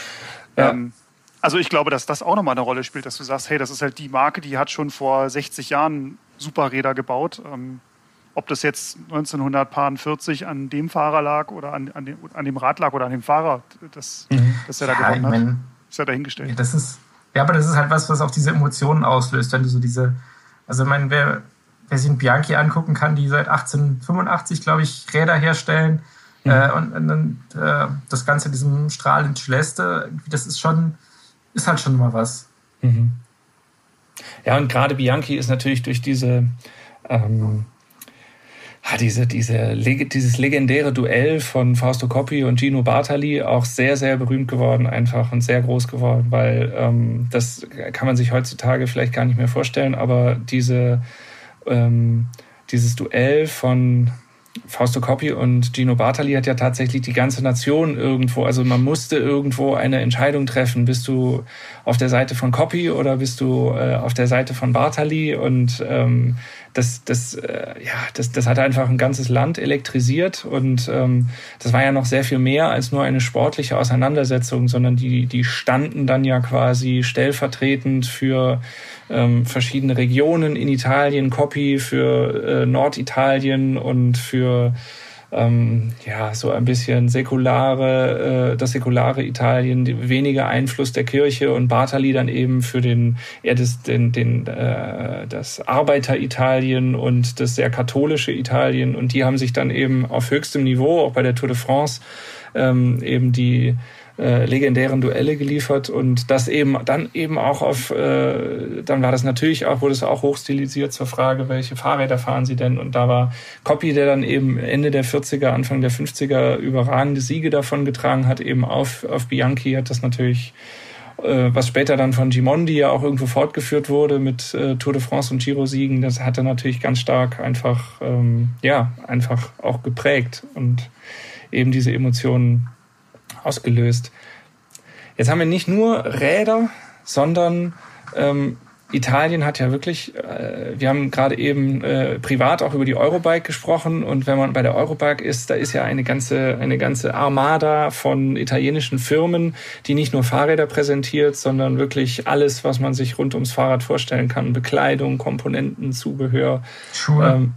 ja. Ähm, also ich glaube, dass das auch nochmal eine Rolle spielt, dass du sagst, hey, das ist halt die Marke, die hat schon vor 60 Jahren Superräder gebaut. Ähm, ob das jetzt 1940 an dem Fahrer lag oder an, an, dem, an dem Rad lag oder an dem Fahrer, das, mhm. das er da ja, gewonnen hat, mein, ist ja dahingestellt. Ja, das ist, ja, aber das ist halt was, was auch diese Emotionen auslöst, wenn du so diese, also ich meine, wer, wer sich einen Bianchi angucken kann, die seit 1885, glaube ich, Räder herstellen mhm. äh, und, und äh, das Ganze in diesem Strahl in Celeste, das ist schon, ist halt schon mal was. Mhm. Ja, und gerade Bianchi ist natürlich durch diese ähm, Ah, diese, diese, dieses legendäre Duell von Fausto Coppi und Gino Bartali auch sehr, sehr berühmt geworden einfach und sehr groß geworden, weil ähm, das kann man sich heutzutage vielleicht gar nicht mehr vorstellen, aber diese, ähm, dieses Duell von Fausto Coppi und Gino Bartali hat ja tatsächlich die ganze Nation irgendwo, also man musste irgendwo eine Entscheidung treffen. Bist du auf der Seite von Coppi oder bist du äh, auf der Seite von Bartali? Und ähm, das, das, äh, ja, das, das hat einfach ein ganzes Land elektrisiert und ähm, das war ja noch sehr viel mehr als nur eine sportliche Auseinandersetzung, sondern die, die standen dann ja quasi stellvertretend für ähm, verschiedene Regionen in Italien, Copy für äh, Norditalien und für ähm, ja, so ein bisschen säkulare, äh, das säkulare Italien, weniger Einfluss der Kirche und Bartali dann eben für den, eher das, den, den, äh, das Arbeiter-Italien und das sehr katholische Italien. Und die haben sich dann eben auf höchstem Niveau, auch bei der Tour de France, ähm, eben die äh, legendären Duelle geliefert und das eben dann eben auch auf, äh, dann war das natürlich auch, wurde es auch hochstilisiert zur Frage, welche Fahrräder fahren sie denn? Und da war Coppi, der dann eben Ende der 40er, Anfang der 50er überragende Siege davon getragen hat, eben auf, auf Bianchi hat das natürlich äh, was später dann von Gimondi ja auch irgendwo fortgeführt wurde mit äh, Tour de France und Giro-Siegen, das hat er natürlich ganz stark einfach, ähm, ja, einfach auch geprägt und eben diese Emotionen ausgelöst. Jetzt haben wir nicht nur Räder, sondern ähm, Italien hat ja wirklich, äh, wir haben gerade eben äh, privat auch über die Eurobike gesprochen und wenn man bei der Eurobike ist, da ist ja eine ganze, eine ganze Armada von italienischen Firmen, die nicht nur Fahrräder präsentiert, sondern wirklich alles, was man sich rund ums Fahrrad vorstellen kann. Bekleidung, Komponenten, Zubehör. Schuhe. Ähm,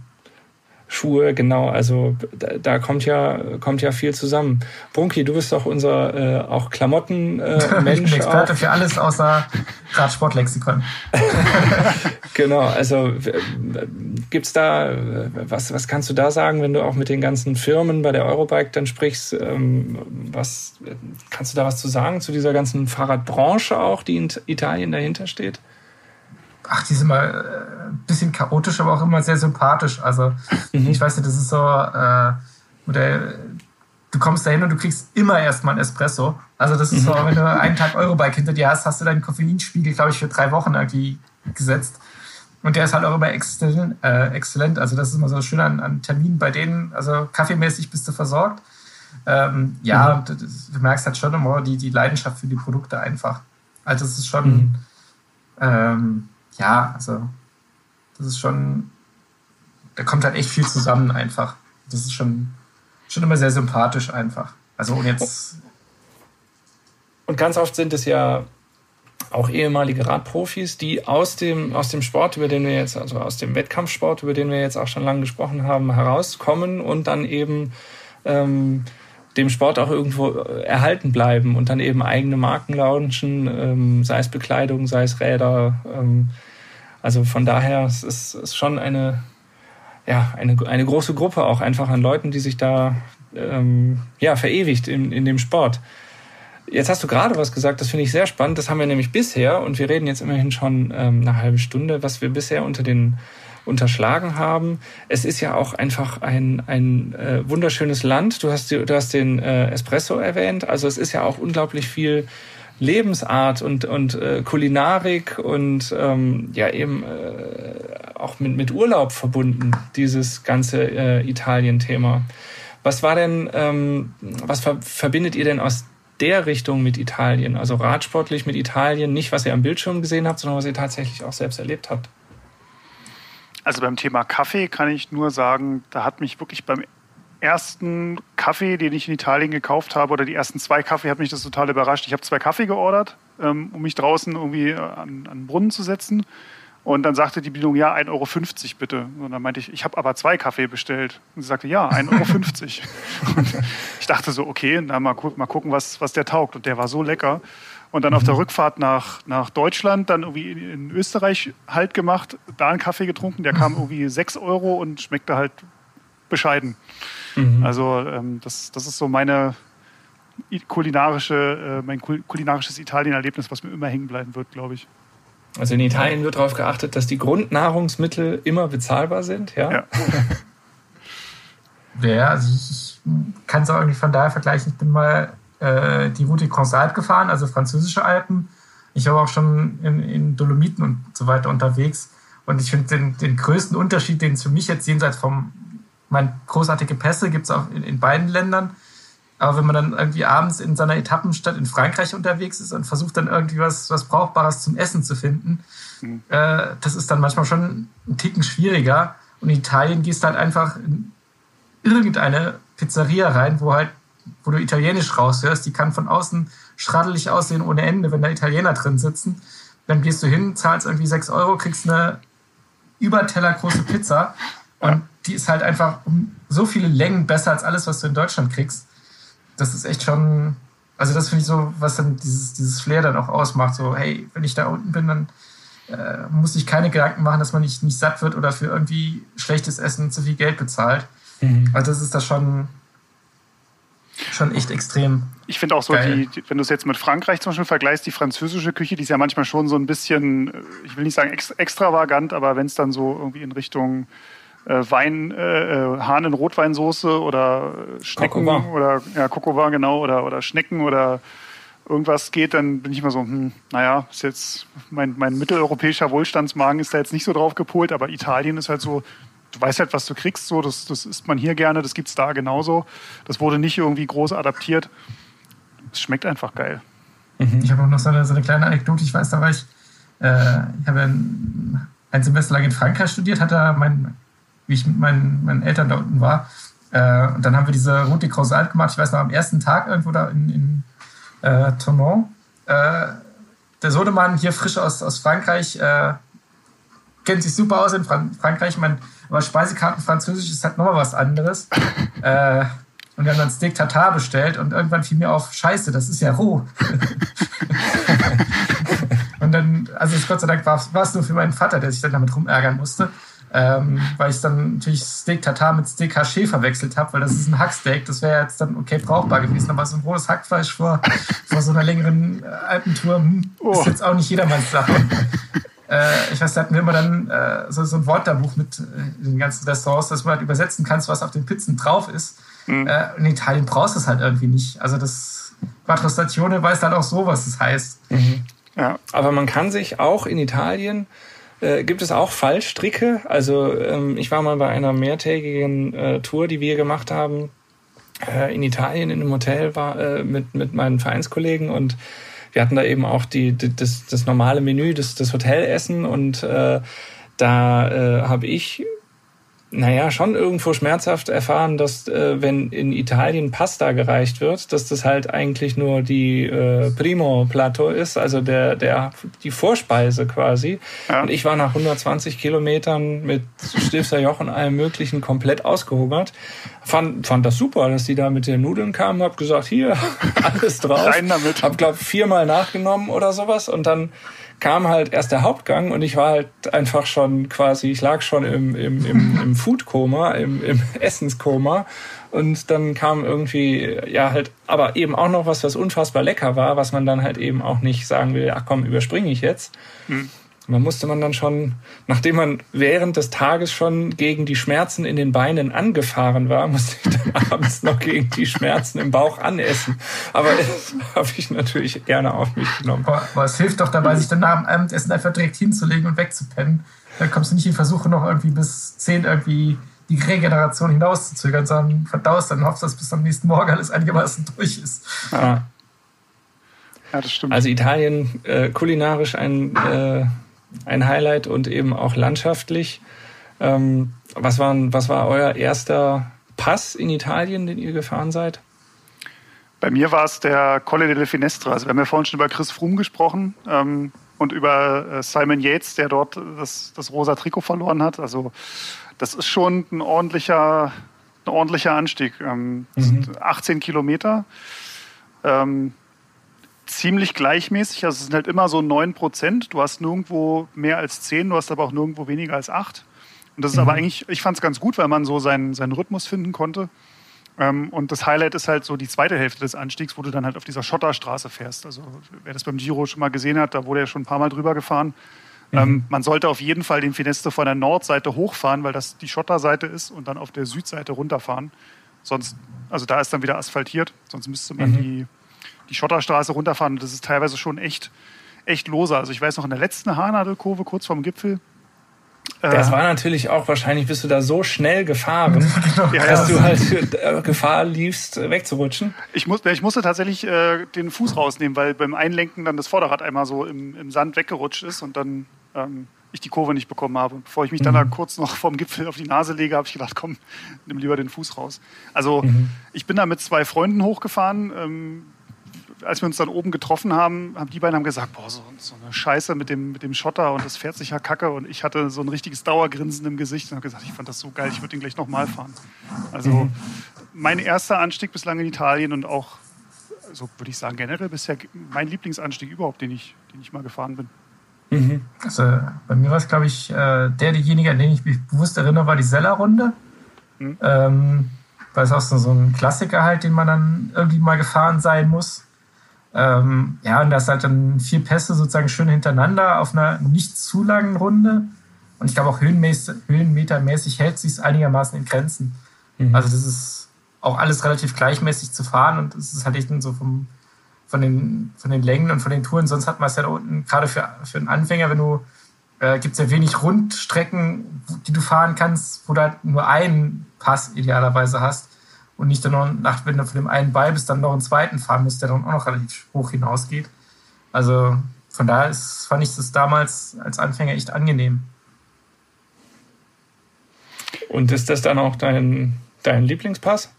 Schuhe, genau. Also da, da, kommt ja kommt ja viel zusammen. Brunki, du bist doch unser äh, auch Klamottenmensch. Äh, ich bin Experte auch. für alles außer Radsportlexikon. genau. Also gibt's da was was kannst du da sagen, wenn du auch mit den ganzen Firmen bei der Eurobike dann sprichst? Ähm, was kannst du da was zu sagen zu dieser ganzen Fahrradbranche auch, die in Italien dahinter steht? Ach, die sind mal äh, ein bisschen chaotisch, aber auch immer sehr sympathisch. Also mhm. ich weiß nicht, das ist so, äh, oder du kommst dahin und du kriegst immer erstmal ein Espresso. Also das ist mhm. so, wenn du einen Tag Eurobike hinter dir hast, hast du deinen Koffeinspiegel, glaube ich, für drei Wochen irgendwie gesetzt. Und der ist halt auch immer exzellent. Äh, exzellent. Also das ist immer so schön an, an Terminen bei denen. Also kaffeemäßig bist du versorgt. Ähm, ja, mhm. du, du, merkst halt schon immer die, die Leidenschaft für die Produkte einfach. Also es ist schon, mhm. ähm, ja, also das ist schon, da kommt halt echt viel zusammen einfach. Das ist schon, schon immer sehr sympathisch einfach. Also und jetzt. Und ganz oft sind es ja auch ehemalige Radprofis, die aus dem, aus dem Sport, über den wir jetzt, also aus dem Wettkampfsport, über den wir jetzt auch schon lange gesprochen haben, herauskommen und dann eben ähm, dem Sport auch irgendwo erhalten bleiben und dann eben eigene Marken launchen, ähm, sei es Bekleidung, sei es Räder. Ähm, also von daher es ist es schon eine, ja, eine, eine große Gruppe auch einfach an Leuten, die sich da ähm, ja, verewigt in, in dem Sport. Jetzt hast du gerade was gesagt, das finde ich sehr spannend. Das haben wir nämlich bisher, und wir reden jetzt immerhin schon ähm, eine halbe Stunde, was wir bisher unter den unterschlagen haben. Es ist ja auch einfach ein, ein äh, wunderschönes Land. Du hast, du hast den äh, Espresso erwähnt. Also es ist ja auch unglaublich viel Lebensart und, und äh, Kulinarik und ähm, ja eben äh, auch mit, mit Urlaub verbunden, dieses ganze äh, Italien-Thema. Was war denn, ähm, was ver verbindet ihr denn aus der Richtung mit Italien? Also radsportlich mit Italien, nicht was ihr am Bildschirm gesehen habt, sondern was ihr tatsächlich auch selbst erlebt habt. Also beim Thema Kaffee kann ich nur sagen, da hat mich wirklich beim ersten Kaffee, den ich in Italien gekauft habe, oder die ersten zwei Kaffee, hat mich das total überrascht. Ich habe zwei Kaffee geordert, ähm, um mich draußen irgendwie an, an den Brunnen zu setzen. Und dann sagte die Bedienung, ja, 1,50 Euro bitte. Und dann meinte ich, ich habe aber zwei Kaffee bestellt. Und sie sagte, ja, 1,50 Euro. und ich dachte so, okay, na, mal, gu mal gucken, was, was der taugt. Und der war so lecker. Und dann auf der mhm. Rückfahrt nach, nach Deutschland, dann irgendwie in, in Österreich halt gemacht, da einen Kaffee getrunken. Der kam irgendwie 6 Euro und schmeckte halt bescheiden. Mhm. Also ähm, das, das ist so meine kulinarische, äh, mein kulinarisches Italien-Erlebnis, was mir immer hängen bleiben wird, glaube ich. Also in Italien wird darauf geachtet, dass die Grundnahrungsmittel immer bezahlbar sind, ja? Ja, ja also ich, ich kann es auch irgendwie von daher vergleichen. Ich bin mal äh, die Route Consalp gefahren, also französische Alpen. Ich war auch schon in, in Dolomiten und so weiter unterwegs. Und ich finde den, den größten Unterschied, den es für mich jetzt jenseits vom mein großartige Pässe gibt es auch in, in beiden Ländern. Aber wenn man dann irgendwie abends in seiner Etappenstadt in Frankreich unterwegs ist und versucht dann irgendwie was, was Brauchbares zum Essen zu finden, mhm. äh, das ist dann manchmal schon ein Ticken schwieriger. Und in Italien gehst du halt einfach in irgendeine Pizzeria rein, wo halt, wo du Italienisch raushörst. Die kann von außen schraddelig aussehen ohne Ende, wenn da Italiener drin sitzen. Dann gehst du hin, zahlst irgendwie 6 Euro, kriegst eine Überteller große Pizza und die ist halt einfach um so viele Längen besser als alles, was du in Deutschland kriegst das ist echt schon, also das finde ich so, was dann dieses, dieses Flair dann auch ausmacht. So, hey, wenn ich da unten bin, dann äh, muss ich keine Gedanken machen, dass man nicht, nicht satt wird oder für irgendwie schlechtes Essen zu viel Geld bezahlt. Mhm. Also das ist das schon, schon echt extrem. Ich finde auch so, die, wenn du es jetzt mit Frankreich zum Beispiel vergleichst, die französische Küche, die ist ja manchmal schon so ein bisschen, äh, ich will nicht sagen extravagant, aber wenn es dann so irgendwie in Richtung äh, Wein, äh, äh, Hahn in Rotweinsoße oder Schnecken Kokova. oder ja, Kokova, genau, oder, oder Schnecken oder irgendwas geht, dann bin ich immer so, hm, naja, ist jetzt mein, mein mitteleuropäischer Wohlstandsmagen ist da jetzt nicht so drauf gepolt, aber Italien ist halt so, du weißt halt, was du kriegst, so, das, das isst man hier gerne, das gibt's da genauso. Das wurde nicht irgendwie groß adaptiert. Es schmeckt einfach geil. Mhm. Ich habe auch noch so eine, so eine kleine Anekdote, ich weiß, da war ich, äh, ich habe ein, ein Semester lang in Frankreich studiert, hat da mein wie ich mit meinen, meinen Eltern da unten war. Äh, und dann haben wir diese Route Causal gemacht. Ich weiß noch, am ersten Tag irgendwo da in, in äh, Tournon. Äh, der Sohnemann hier frisch aus, aus Frankreich, äh, kennt sich super aus in Fran Frankreich. Mein, aber Speisekarten Französisch ist halt nochmal was anderes. äh, und wir haben dann Steak Tartar bestellt und irgendwann fiel mir auf, scheiße, das ist ja roh. und dann, also Gott sei Dank war es nur für meinen Vater, der sich dann damit rumärgern musste ähm, weil ich dann natürlich Steak Tartar mit Steak Haché verwechselt habe, weil das ist ein Hacksteak. Das wäre jetzt dann okay brauchbar gewesen, aber so ein rohes Hackfleisch vor, vor so einer längeren äh, Alpentour hm, oh. ist jetzt auch nicht jedermanns Sache. äh, ich weiß, da hatten wir immer dann äh, so, so ein Wörterbuch mit äh, den ganzen Restaurants, dass man halt übersetzen kannst, was auf den Pizzen drauf ist. Mhm. Äh, in Italien brauchst du es halt irgendwie nicht. Also das Quattro Statione weiß halt auch so, was das heißt. Mhm. Ja, aber man kann sich auch in Italien äh, gibt es auch Fallstricke. Also ähm, ich war mal bei einer mehrtägigen äh, Tour, die wir gemacht haben äh, in Italien in einem Hotel war äh, mit mit meinen Vereinskollegen und wir hatten da eben auch die, die das, das normale Menü, das, das Hotelessen und äh, da äh, habe ich naja, schon irgendwo schmerzhaft erfahren, dass äh, wenn in Italien Pasta gereicht wird, dass das halt eigentlich nur die äh, Primo Plato ist, also der, der, die Vorspeise quasi. Ja. Und ich war nach 120 Kilometern mit Stifter Joch und allem Möglichen komplett ausgehungert. Fand, fand das super, dass die da mit den Nudeln kamen, hab gesagt, hier, alles drauf. Rein damit. Hab, glaub, viermal nachgenommen oder sowas und dann kam halt erst der Hauptgang und ich war halt einfach schon quasi, ich lag schon im, im, im, im Foodkoma, im, im Essenskoma. Und dann kam irgendwie, ja, halt, aber eben auch noch was, was unfassbar lecker war, was man dann halt eben auch nicht sagen will, ach komm, überspringe ich jetzt. Mhm. Man musste man dann schon, nachdem man während des Tages schon gegen die Schmerzen in den Beinen angefahren war, musste ich dann abends noch gegen die Schmerzen im Bauch anessen. Aber das habe ich natürlich gerne auf mich genommen. Aber, aber es hilft doch dabei, sich dann nach dem Abendessen einfach direkt hinzulegen und wegzupennen. Dann kommst du nicht in Versuche, noch irgendwie bis zehn irgendwie die Regeneration hinauszuzögern, sondern verdaust dann hoffst, dass bis am nächsten Morgen alles einigermaßen durch ist. Ja. Ja, das stimmt. Also Italien äh, kulinarisch ein äh, ein Highlight und eben auch landschaftlich. Ähm, was, waren, was war euer erster Pass in Italien, den ihr gefahren seid? Bei mir war es der Colle delle Finestre. Also wir haben ja vorhin schon über Chris Froome gesprochen ähm, und über äh, Simon Yates, der dort das, das rosa Trikot verloren hat. Also das ist schon ein ordentlicher, ein ordentlicher Anstieg. Ähm, mhm. 18 Kilometer. Ähm, ziemlich gleichmäßig. Also es sind halt immer so 9 Prozent. Du hast nirgendwo mehr als 10, du hast aber auch nirgendwo weniger als 8. Und das ist mhm. aber eigentlich, ich fand es ganz gut, weil man so seinen, seinen Rhythmus finden konnte. Ähm, und das Highlight ist halt so die zweite Hälfte des Anstiegs, wo du dann halt auf dieser Schotterstraße fährst. Also wer das beim Giro schon mal gesehen hat, da wurde er schon ein paar Mal drüber gefahren. Mhm. Ähm, man sollte auf jeden Fall den Finestre von der Nordseite hochfahren, weil das die Schotterseite ist und dann auf der Südseite runterfahren. Sonst, also da ist dann wieder asphaltiert, sonst müsste man mhm. die die Schotterstraße runterfahren. Und das ist teilweise schon echt, echt loser. Also ich weiß noch in der letzten Haarnadelkurve kurz vorm Gipfel. Äh, das war natürlich auch wahrscheinlich, bist du da so schnell gefahren, ja, dass ja. du halt äh, Gefahr liefst, wegzurutschen. Ich, muss, ich musste tatsächlich äh, den Fuß rausnehmen, weil beim Einlenken dann das Vorderrad einmal so im, im Sand weggerutscht ist und dann ähm, ich die Kurve nicht bekommen habe. Und bevor ich mich dann mhm. da kurz noch vorm Gipfel auf die Nase lege, habe ich gedacht, komm, nimm lieber den Fuß raus. Also mhm. ich bin da mit zwei Freunden hochgefahren. Ähm, als wir uns dann oben getroffen haben, haben die beiden haben gesagt, boah, so, so, eine Scheiße mit dem, mit dem Schotter und das fährt sich ja kacke. Und ich hatte so ein richtiges Dauergrinsen im Gesicht und habe gesagt, ich fand das so geil, ich würde ihn gleich nochmal fahren. Also mhm. mein erster Anstieg bislang in Italien und auch, so würde ich sagen, generell bisher mein Lieblingsanstieg überhaupt, den ich, den ich mal gefahren bin. Mhm. Also bei mir war es, glaube ich, äh, der, derjenige, an den ich mich bewusst erinnere, war die Seller-Runde. Mhm. Ähm, weil es auch so, so ein Klassiker halt, den man dann irgendwie mal gefahren sein muss. Ähm, ja, und das halt dann vier Pässe sozusagen schön hintereinander auf einer nicht zu langen Runde. Und ich glaube auch höhenmetermäßig hält sich es einigermaßen in Grenzen. Mhm. Also das ist auch alles relativ gleichmäßig zu fahren und es ist halt echt so vom, von, den, von den Längen und von den Touren. Sonst hat man es ja da unten, gerade für, für einen Anfänger, wenn du, äh, gibt es ja wenig Rundstrecken, die du fahren kannst, wo du halt nur einen Pass idealerweise hast und nicht dann noch, nach, wenn du von dem einen Ball bist, dann noch einen zweiten fahren musst, der dann auch noch relativ hoch hinausgeht. Also von daher ist, fand ich das damals als Anfänger echt angenehm. Und ist das dann auch dein, dein Lieblingspass?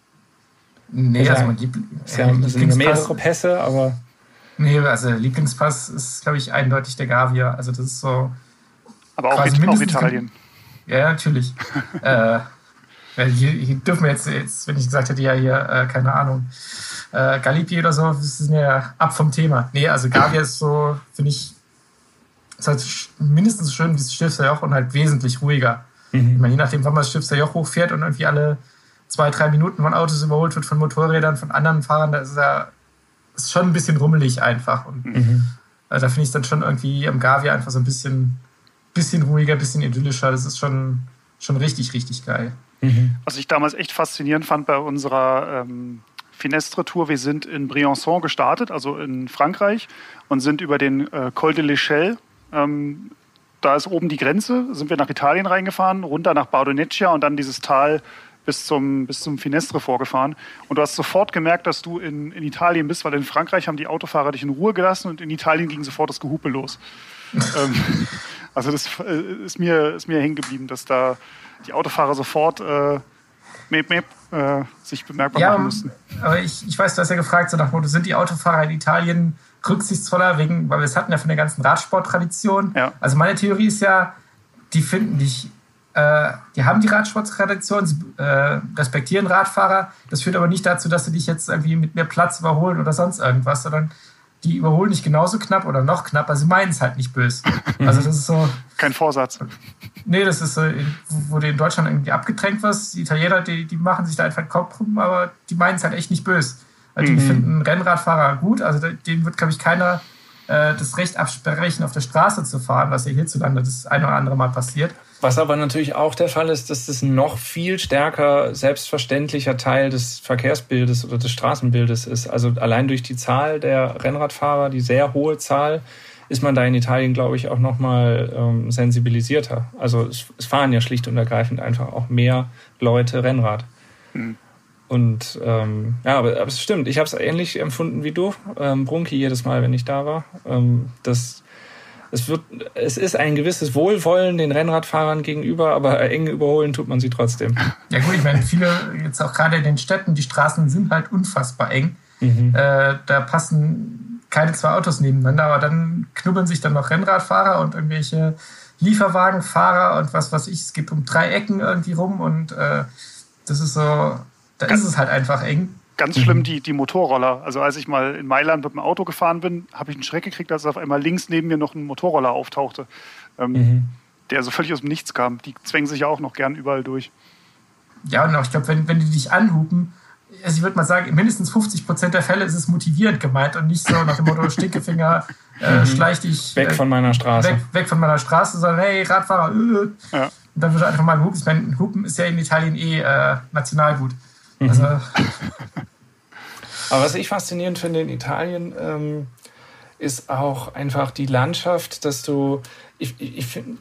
Nee, also, mein Liebl ja, äh, sind mehrere Pässe, aber. Nee, also Lieblingspass ist, glaube ich, eindeutig der Gavia. Also das ist so. Aber auch, auch Italien. Ja, natürlich. äh, hier, hier, dürfen wir jetzt, jetzt, wenn ich gesagt hätte, ja, hier, äh, keine Ahnung, äh, Galipi oder so, das ist ja ab vom Thema. Nee, also Gavia ist so, finde ich, ist halt mindestens schön wie das Schiffsjoch und halt wesentlich ruhiger. Mhm. Ich meine, je nachdem, wann man das Schiffsjoch hochfährt und irgendwie alle zwei, drei Minuten von Autos überholt wird, von Motorrädern, von anderen Fahrern, da ist ja ist schon ein bisschen rummelig einfach. Und mhm. äh, da finde ich es dann schon irgendwie am Gavia einfach so ein bisschen, bisschen ruhiger, ein bisschen idyllischer. Das ist schon, schon richtig, richtig geil. Mhm. Was ich damals echt faszinierend fand bei unserer ähm, Finestre-Tour, wir sind in Briançon gestartet, also in Frankreich, und sind über den äh, Col de l'Echelle, ähm, da ist oben die Grenze, sind wir nach Italien reingefahren, runter nach Bardonecchia und dann dieses Tal bis zum, bis zum Finestre vorgefahren. Und du hast sofort gemerkt, dass du in, in Italien bist, weil in Frankreich haben die Autofahrer dich in Ruhe gelassen und in Italien ging sofort das Gehupe los. ähm, Also das äh, ist mir, ist mir hängen geblieben, dass da die Autofahrer sofort äh, Map, Map, äh, sich bemerkbar ja, machen mussten. Aber ich, ich weiß, du hast ja gefragt, so nach Motto, sind die Autofahrer in Italien rücksichtsvoller, wegen, weil wir es hatten ja von der ganzen Radsporttradition. Ja. Also meine Theorie ist ja, die finden dich, äh, die haben die Radsporttradition, sie äh, respektieren Radfahrer. Das führt aber nicht dazu, dass sie dich jetzt irgendwie mit mehr Platz überholen oder sonst irgendwas, sondern die überholen dich genauso knapp oder noch knapper. Sie meinen es halt nicht böse. Also das ist so. Kein Vorsatz. Nee, das ist so, wo du in Deutschland irgendwie abgedrängt wirst. Die Italiener, die, die machen sich da einfach Kopf rum, aber die meinen es halt echt nicht böse. Also die mhm. finden Rennradfahrer gut, also dem wird, glaube ich, keiner äh, das Recht absprechen, auf der Straße zu fahren, was ja hierzulande das ein oder andere Mal passiert. Was aber natürlich auch der Fall ist, dass das ein noch viel stärker selbstverständlicher Teil des Verkehrsbildes oder des Straßenbildes ist. Also allein durch die Zahl der Rennradfahrer, die sehr hohe Zahl, ist man da in Italien, glaube ich, auch nochmal ähm, sensibilisierter. Also es, es, fahren ja schlicht und ergreifend einfach auch mehr Leute Rennrad. Mhm. Und ähm, ja, aber, aber es stimmt, ich habe es ähnlich empfunden wie du, ähm, Brunki, jedes Mal, wenn ich da war. Ähm, das es wird, es ist ein gewisses Wohlwollen den Rennradfahrern gegenüber, aber eng überholen tut man sie trotzdem. Ja gut, ich meine, viele, jetzt auch gerade in den Städten, die Straßen sind halt unfassbar eng. Mhm. Äh, da passen keine zwei Autos nebeneinander, aber dann knubbeln sich dann noch Rennradfahrer und irgendwelche Lieferwagenfahrer und was weiß ich. Es geht um drei Ecken irgendwie rum und äh, das ist so, da ist es halt einfach eng. Ganz schlimm mhm. die, die Motorroller. Also als ich mal in Mailand mit dem Auto gefahren bin, habe ich einen Schreck gekriegt, als auf einmal links neben mir noch ein Motorroller auftauchte, ähm, mhm. der so völlig aus dem Nichts kam. Die zwängen sich ja auch noch gern überall durch. Ja, und auch, ich glaube, wenn, wenn die dich anhupen, also ich würde mal sagen, mindestens 50 Prozent der Fälle ist es motivierend gemeint und nicht so nach dem Motto Stinkefinger, äh, mhm. schleich dich weg von meiner Straße. Weg, weg von meiner Straße, sondern hey, Radfahrer, äh. ja. Und dann wird einfach mal gehupt. Ich meine, Hupen ist ja in Italien eh äh, Nationalgut. Also, Aber was ich faszinierend finde in Italien, ähm, ist auch einfach die Landschaft, dass du, ich, ich finde,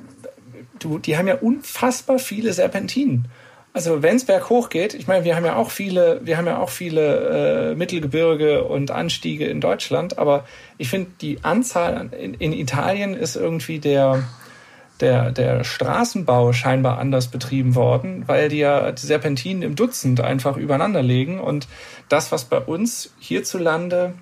die haben ja unfassbar viele Serpentinen. Also wenn es berghoch geht, ich meine, wir haben ja auch viele, wir haben ja auch viele äh, Mittelgebirge und Anstiege in Deutschland, aber ich finde die Anzahl in, in Italien ist irgendwie der, der, der Straßenbau scheinbar anders betrieben worden, weil die ja die Serpentinen im Dutzend einfach übereinander legen. Und das, was bei uns hierzulande,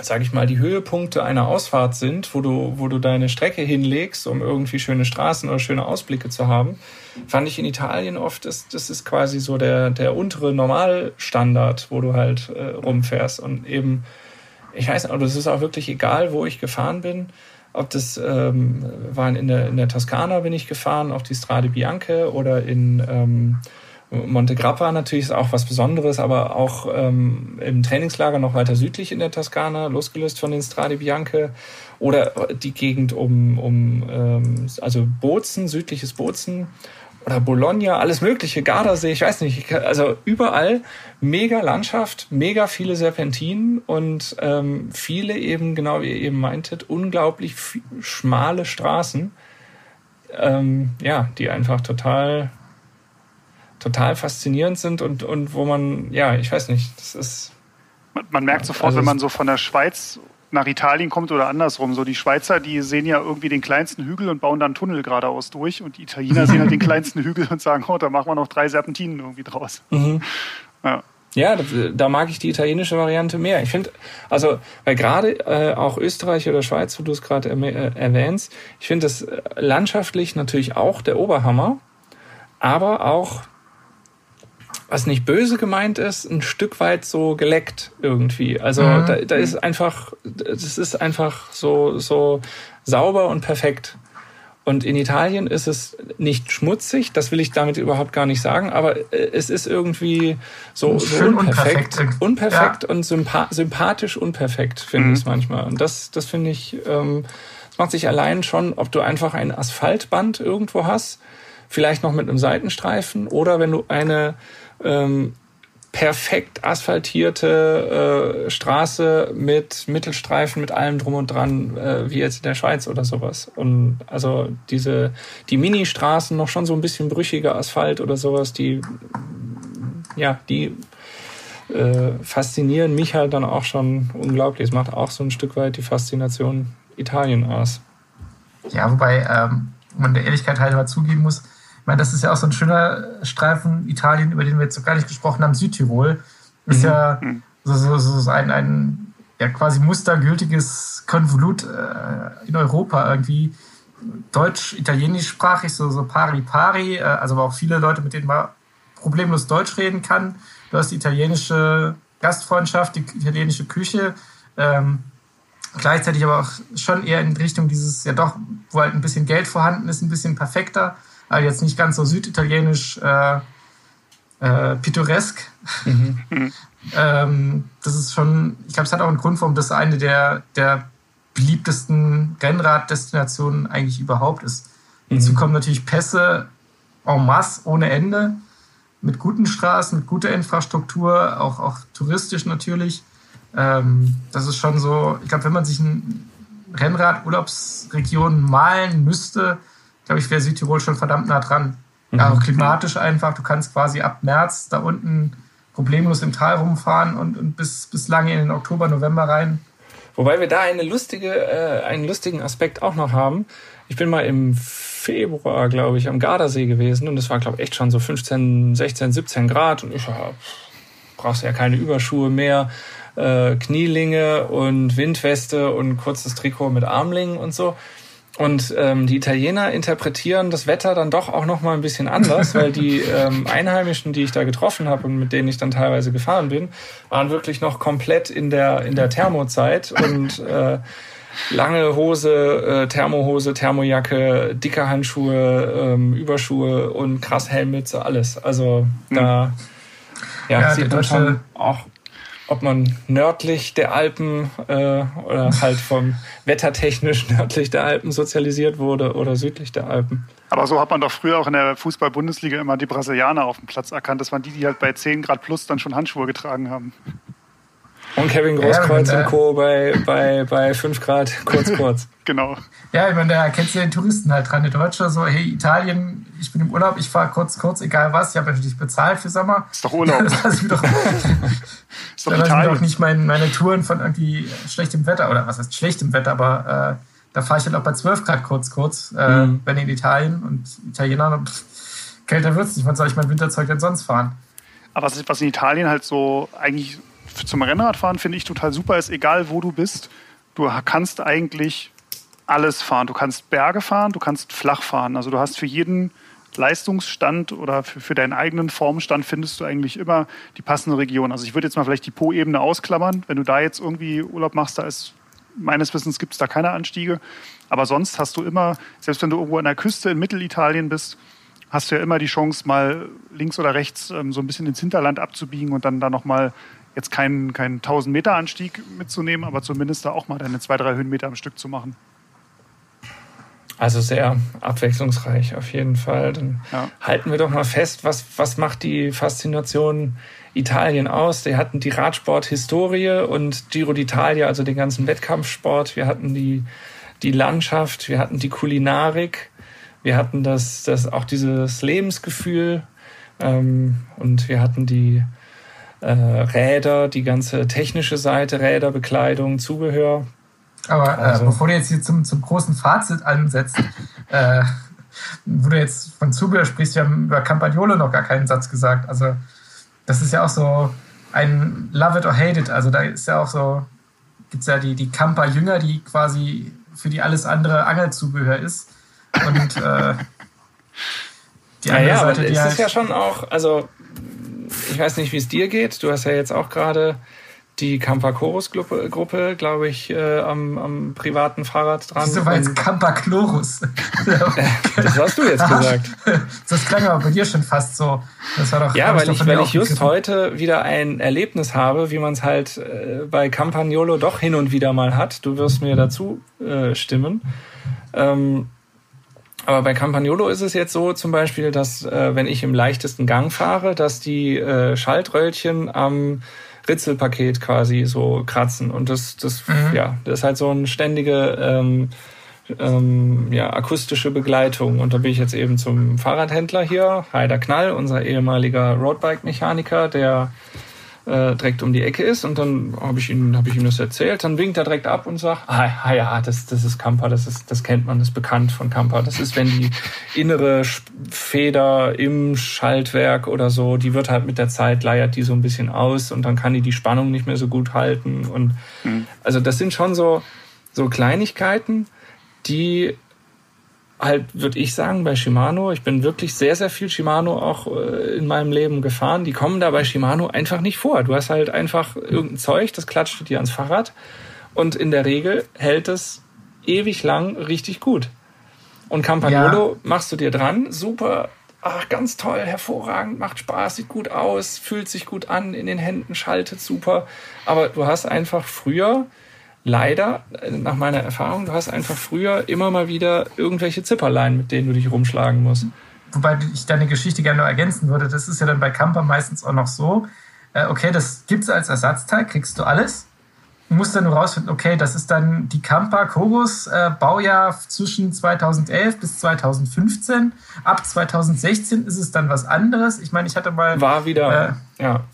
sage ich mal, die Höhepunkte einer Ausfahrt sind, wo du, wo du deine Strecke hinlegst, um irgendwie schöne Straßen oder schöne Ausblicke zu haben, fand ich in Italien oft, ist, das ist quasi so der, der untere Normalstandard, wo du halt äh, rumfährst. Und eben, ich weiß nicht, aber es ist auch wirklich egal, wo ich gefahren bin ob das ähm, waren in der, in der Toskana bin ich gefahren, auf die Strade Bianche oder in ähm, Monte Grappa natürlich ist auch was Besonderes, aber auch ähm, im Trainingslager noch weiter südlich in der Toskana, losgelöst von den Strade Bianche oder die Gegend um, um ähm, also Bozen, südliches Bozen oder Bologna, alles mögliche, Gardasee, ich weiß nicht, also überall mega Landschaft, mega viele Serpentinen und ähm, viele eben, genau wie ihr eben meintet, unglaublich schmale Straßen, ähm, ja, die einfach total, total faszinierend sind und, und wo man, ja, ich weiß nicht, das ist... Man, man merkt sofort, also wenn man so von der Schweiz nach Italien kommt oder andersrum. So die Schweizer, die sehen ja irgendwie den kleinsten Hügel und bauen dann Tunnel geradeaus durch und die Italiener sehen halt den kleinsten Hügel und sagen, oh, da machen wir noch drei Serpentinen irgendwie draus. Mhm. Ja. Ja, da, da, mag ich die italienische Variante mehr. Ich finde, also, weil gerade äh, auch Österreich oder Schweiz, wo du es gerade äh, erwähnst, ich finde das äh, landschaftlich natürlich auch der Oberhammer, aber auch was nicht böse gemeint ist, ein Stück weit so geleckt irgendwie. Also mhm. da, da ist einfach, das ist einfach so, so sauber und perfekt. Und in Italien ist es nicht schmutzig, das will ich damit überhaupt gar nicht sagen, aber äh, es ist irgendwie so, so unperfekt, unperfekt, unperfekt ja. und sympa sympathisch unperfekt, finde mhm. ich es manchmal. Und das, das finde ich, ähm, das macht sich allein schon, ob du einfach ein Asphaltband irgendwo hast, vielleicht noch mit einem Seitenstreifen, oder wenn du eine ähm, perfekt asphaltierte äh, Straße mit Mittelstreifen, mit allem drum und dran, äh, wie jetzt in der Schweiz oder sowas. Und also diese die Mini-Straßen noch schon so ein bisschen brüchiger Asphalt oder sowas, die ja, die äh, faszinieren mich halt dann auch schon unglaublich. Es macht auch so ein Stück weit die Faszination Italien aus. Ja, wobei ähm, man der Ehrlichkeit halber zugeben muss, ich meine, das ist ja auch so ein schöner Streifen Italien, über den wir jetzt so gar nicht gesprochen haben. Südtirol ist mhm. ja mhm. so, so, so ein, ein ja, quasi mustergültiges Konvolut äh, in Europa irgendwie. Deutsch-Italienischsprachig, so, so pari-pari, äh, also aber auch viele Leute, mit denen man problemlos Deutsch reden kann. Du hast die italienische Gastfreundschaft, die italienische Küche. Ähm, gleichzeitig aber auch schon eher in Richtung dieses, ja doch, wo halt ein bisschen Geld vorhanden ist, ein bisschen perfekter also jetzt nicht ganz so süditalienisch äh, äh, pittoresk. Mhm. ähm, das ist schon, ich glaube, es hat auch einen Grund, warum das eine der, der beliebtesten Rennraddestinationen eigentlich überhaupt ist. Mhm. Dazu kommen natürlich Pässe en masse, ohne Ende, mit guten Straßen, mit guter Infrastruktur, auch, auch touristisch natürlich. Ähm, das ist schon so, ich glaube, wenn man sich eine Rennrad-Urlaubsregion malen müsste, glaube ich, wäre Südtirol schon verdammt nah dran. Mhm. Ja, auch klimatisch einfach. Du kannst quasi ab März da unten problemlos im Tal rumfahren und, und bis, bis lange in den Oktober, November rein. Wobei wir da eine lustige, äh, einen lustigen Aspekt auch noch haben. Ich bin mal im Februar, glaube ich, am Gardasee gewesen und es war, glaube ich, echt schon so 15, 16, 17 Grad und ich ja, brauchst ja keine Überschuhe mehr, äh, Knielinge und Windweste und kurzes Trikot mit Armlingen und so. Und ähm, die Italiener interpretieren das Wetter dann doch auch noch mal ein bisschen anders, weil die ähm, Einheimischen, die ich da getroffen habe und mit denen ich dann teilweise gefahren bin, waren wirklich noch komplett in der in der Thermozeit und äh, lange Hose, äh, Thermohose, Thermojacke, dicke Handschuhe, ähm, Überschuhe und krass Helmmütze, alles. Also da hm. ja, ja sieht man schon auch ob man nördlich der Alpen äh, oder halt vom wettertechnisch nördlich der Alpen sozialisiert wurde oder südlich der Alpen. Aber so hat man doch früher auch in der Fußball-Bundesliga immer die Brasilianer auf dem Platz erkannt. Das waren die, die halt bei 10 Grad plus dann schon Handschuhe getragen haben. Und Kevin Großkreuz ja, und Co. bei, bei, bei 5 Grad kurz, kurz. genau. Ja, ich meine, da erkennst du den Touristen halt dran. Der Deutsche so, hey, Italien, ich bin im Urlaub, ich fahre kurz, kurz, egal was. Ich habe natürlich bezahlt für Sommer. Ist doch Urlaub. Das lasse ich mir doch, ist doch, da doch nicht mein, meine Touren von irgendwie schlechtem Wetter, oder was heißt schlechtem Wetter, aber äh, da fahre ich halt auch bei 12 Grad kurz, kurz, äh, mhm. wenn in Italien und Italiener, pff, kälter wird es nicht. Wann soll ich mein Winterzeug denn sonst fahren? Aber was, was in Italien halt so eigentlich zum Rennradfahren finde ich total super ist, egal wo du bist, du kannst eigentlich alles fahren. Du kannst Berge fahren, du kannst flach fahren. Also du hast für jeden Leistungsstand oder für, für deinen eigenen Formstand findest du eigentlich immer die passende Region. Also ich würde jetzt mal vielleicht die Po-Ebene ausklammern. Wenn du da jetzt irgendwie Urlaub machst, da ist meines Wissens gibt es da keine Anstiege. Aber sonst hast du immer, selbst wenn du irgendwo an der Küste in Mittelitalien bist, hast du ja immer die Chance, mal links oder rechts ähm, so ein bisschen ins Hinterland abzubiegen und dann da nochmal jetzt keinen, keinen 1000 Meter Anstieg mitzunehmen, aber zumindest da auch mal deine zwei, drei Höhenmeter am Stück zu machen. Also sehr abwechslungsreich auf jeden Fall. Dann ja. halten wir doch mal fest, was, was macht die Faszination Italien aus? Wir hatten die Radsport-Historie und Giro d'Italia, also den ganzen Wettkampfsport. Wir hatten die, die Landschaft, wir hatten die Kulinarik, wir hatten das, das auch dieses Lebensgefühl ähm, und wir hatten die, äh, Räder, die ganze technische Seite, Räder, Bekleidung, Zubehör. Aber äh, also. bevor du jetzt hier zum, zum großen Fazit ansetzt, äh, wo du jetzt von Zubehör sprichst, wir haben über Campagnolo noch gar keinen Satz gesagt. Also das ist ja auch so ein Love it or hate it. Also da ist ja auch so, gibt es ja die, die Camper-Jünger, die quasi für die alles andere Angelzubehör ist. Und äh, die andere ja, Seite, aber die es halt ist ja schon auch, also ich weiß nicht, wie es dir geht. Du hast ja jetzt auch gerade die Campa Chorus Gruppe, Gruppe glaube ich, äh, am, am privaten Fahrrad dran. Wieso war jetzt Campa Chlorus? das hast du jetzt gesagt. Das klang aber bei dir schon fast so. Das war doch, ja, weil ich, weil ich just heute wieder ein Erlebnis habe, wie man es halt äh, bei Campagnolo doch hin und wieder mal hat. Du wirst mir dazu äh, stimmen. Ähm, aber bei Campagnolo ist es jetzt so zum Beispiel, dass äh, wenn ich im leichtesten Gang fahre, dass die äh, Schaltröllchen am Ritzelpaket quasi so kratzen. Und das, das, mhm. ja, das ist halt so eine ständige ähm, ähm, ja, akustische Begleitung. Und da bin ich jetzt eben zum Fahrradhändler hier, Heider Knall, unser ehemaliger Roadbike-Mechaniker, der äh, direkt um die Ecke ist. Und dann habe ich, ihm hab ich ihm das erzählt. Dann winkt er direkt ab und sagt, ah, ah ja, das, das ist Kampa, das, ist, das kennt man, das ist bekannt von Kampa. Das ist, wenn die innere Feder im Schaltwerk oder so, die wird halt mit der Zeit, leiert die so ein bisschen aus und dann kann die die Spannung nicht mehr so gut halten. Und mhm. also das sind schon so, so Kleinigkeiten, die halt, würde ich sagen, bei Shimano, ich bin wirklich sehr, sehr viel Shimano auch äh, in meinem Leben gefahren, die kommen da bei Shimano einfach nicht vor. Du hast halt einfach irgendein Zeug, das klatscht dir ans Fahrrad und in der Regel hält es ewig lang richtig gut. Und Campagnolo ja. machst du dir dran, super, ach, ganz toll, hervorragend, macht Spaß, sieht gut aus, fühlt sich gut an, in den Händen. Schaltet super. Aber du hast einfach früher leider, nach meiner Erfahrung, du hast einfach früher immer mal wieder irgendwelche Zipperlein, mit denen du dich rumschlagen musst. Wobei ich deine Geschichte gerne noch ergänzen würde, das ist ja dann bei Camper meistens auch noch so, äh, okay, das gibt es als Ersatzteil, kriegst du alles. Du musst dann nur rausfinden, okay, das ist dann die Camper Kobus äh, Baujahr zwischen 2011 bis 2015. Ab 2016 ist es dann was anderes. Ich meine, ich hatte mal. War wieder, äh, ja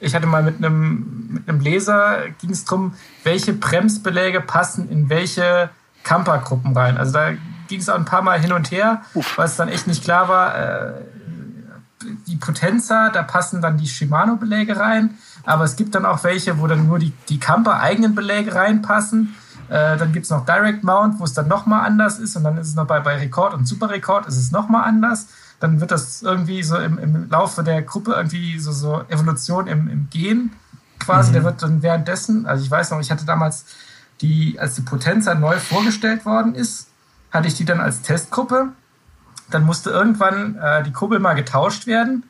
ich hatte mal mit einem, mit einem Leser, ging es darum, welche Bremsbeläge passen in welche Campergruppen rein. Also da ging es auch ein paar Mal hin und her, Uff. weil es dann echt nicht klar war. Äh, die Potenza, da passen dann die Shimano-Beläge rein, aber es gibt dann auch welche, wo dann nur die, die Camper-eigenen Beläge reinpassen. Äh, dann gibt es noch Direct Mount, wo es dann nochmal anders ist und dann ist es noch bei, bei Rekord und Super Rekord ist es nochmal anders dann wird das irgendwie so im, im Laufe der Gruppe irgendwie so, so Evolution im, im Gehen quasi. Mhm. Der wird dann währenddessen, also ich weiß noch, ich hatte damals die, als die Potenza neu vorgestellt worden ist, hatte ich die dann als Testgruppe. Dann musste irgendwann äh, die Kurbel mal getauscht werden.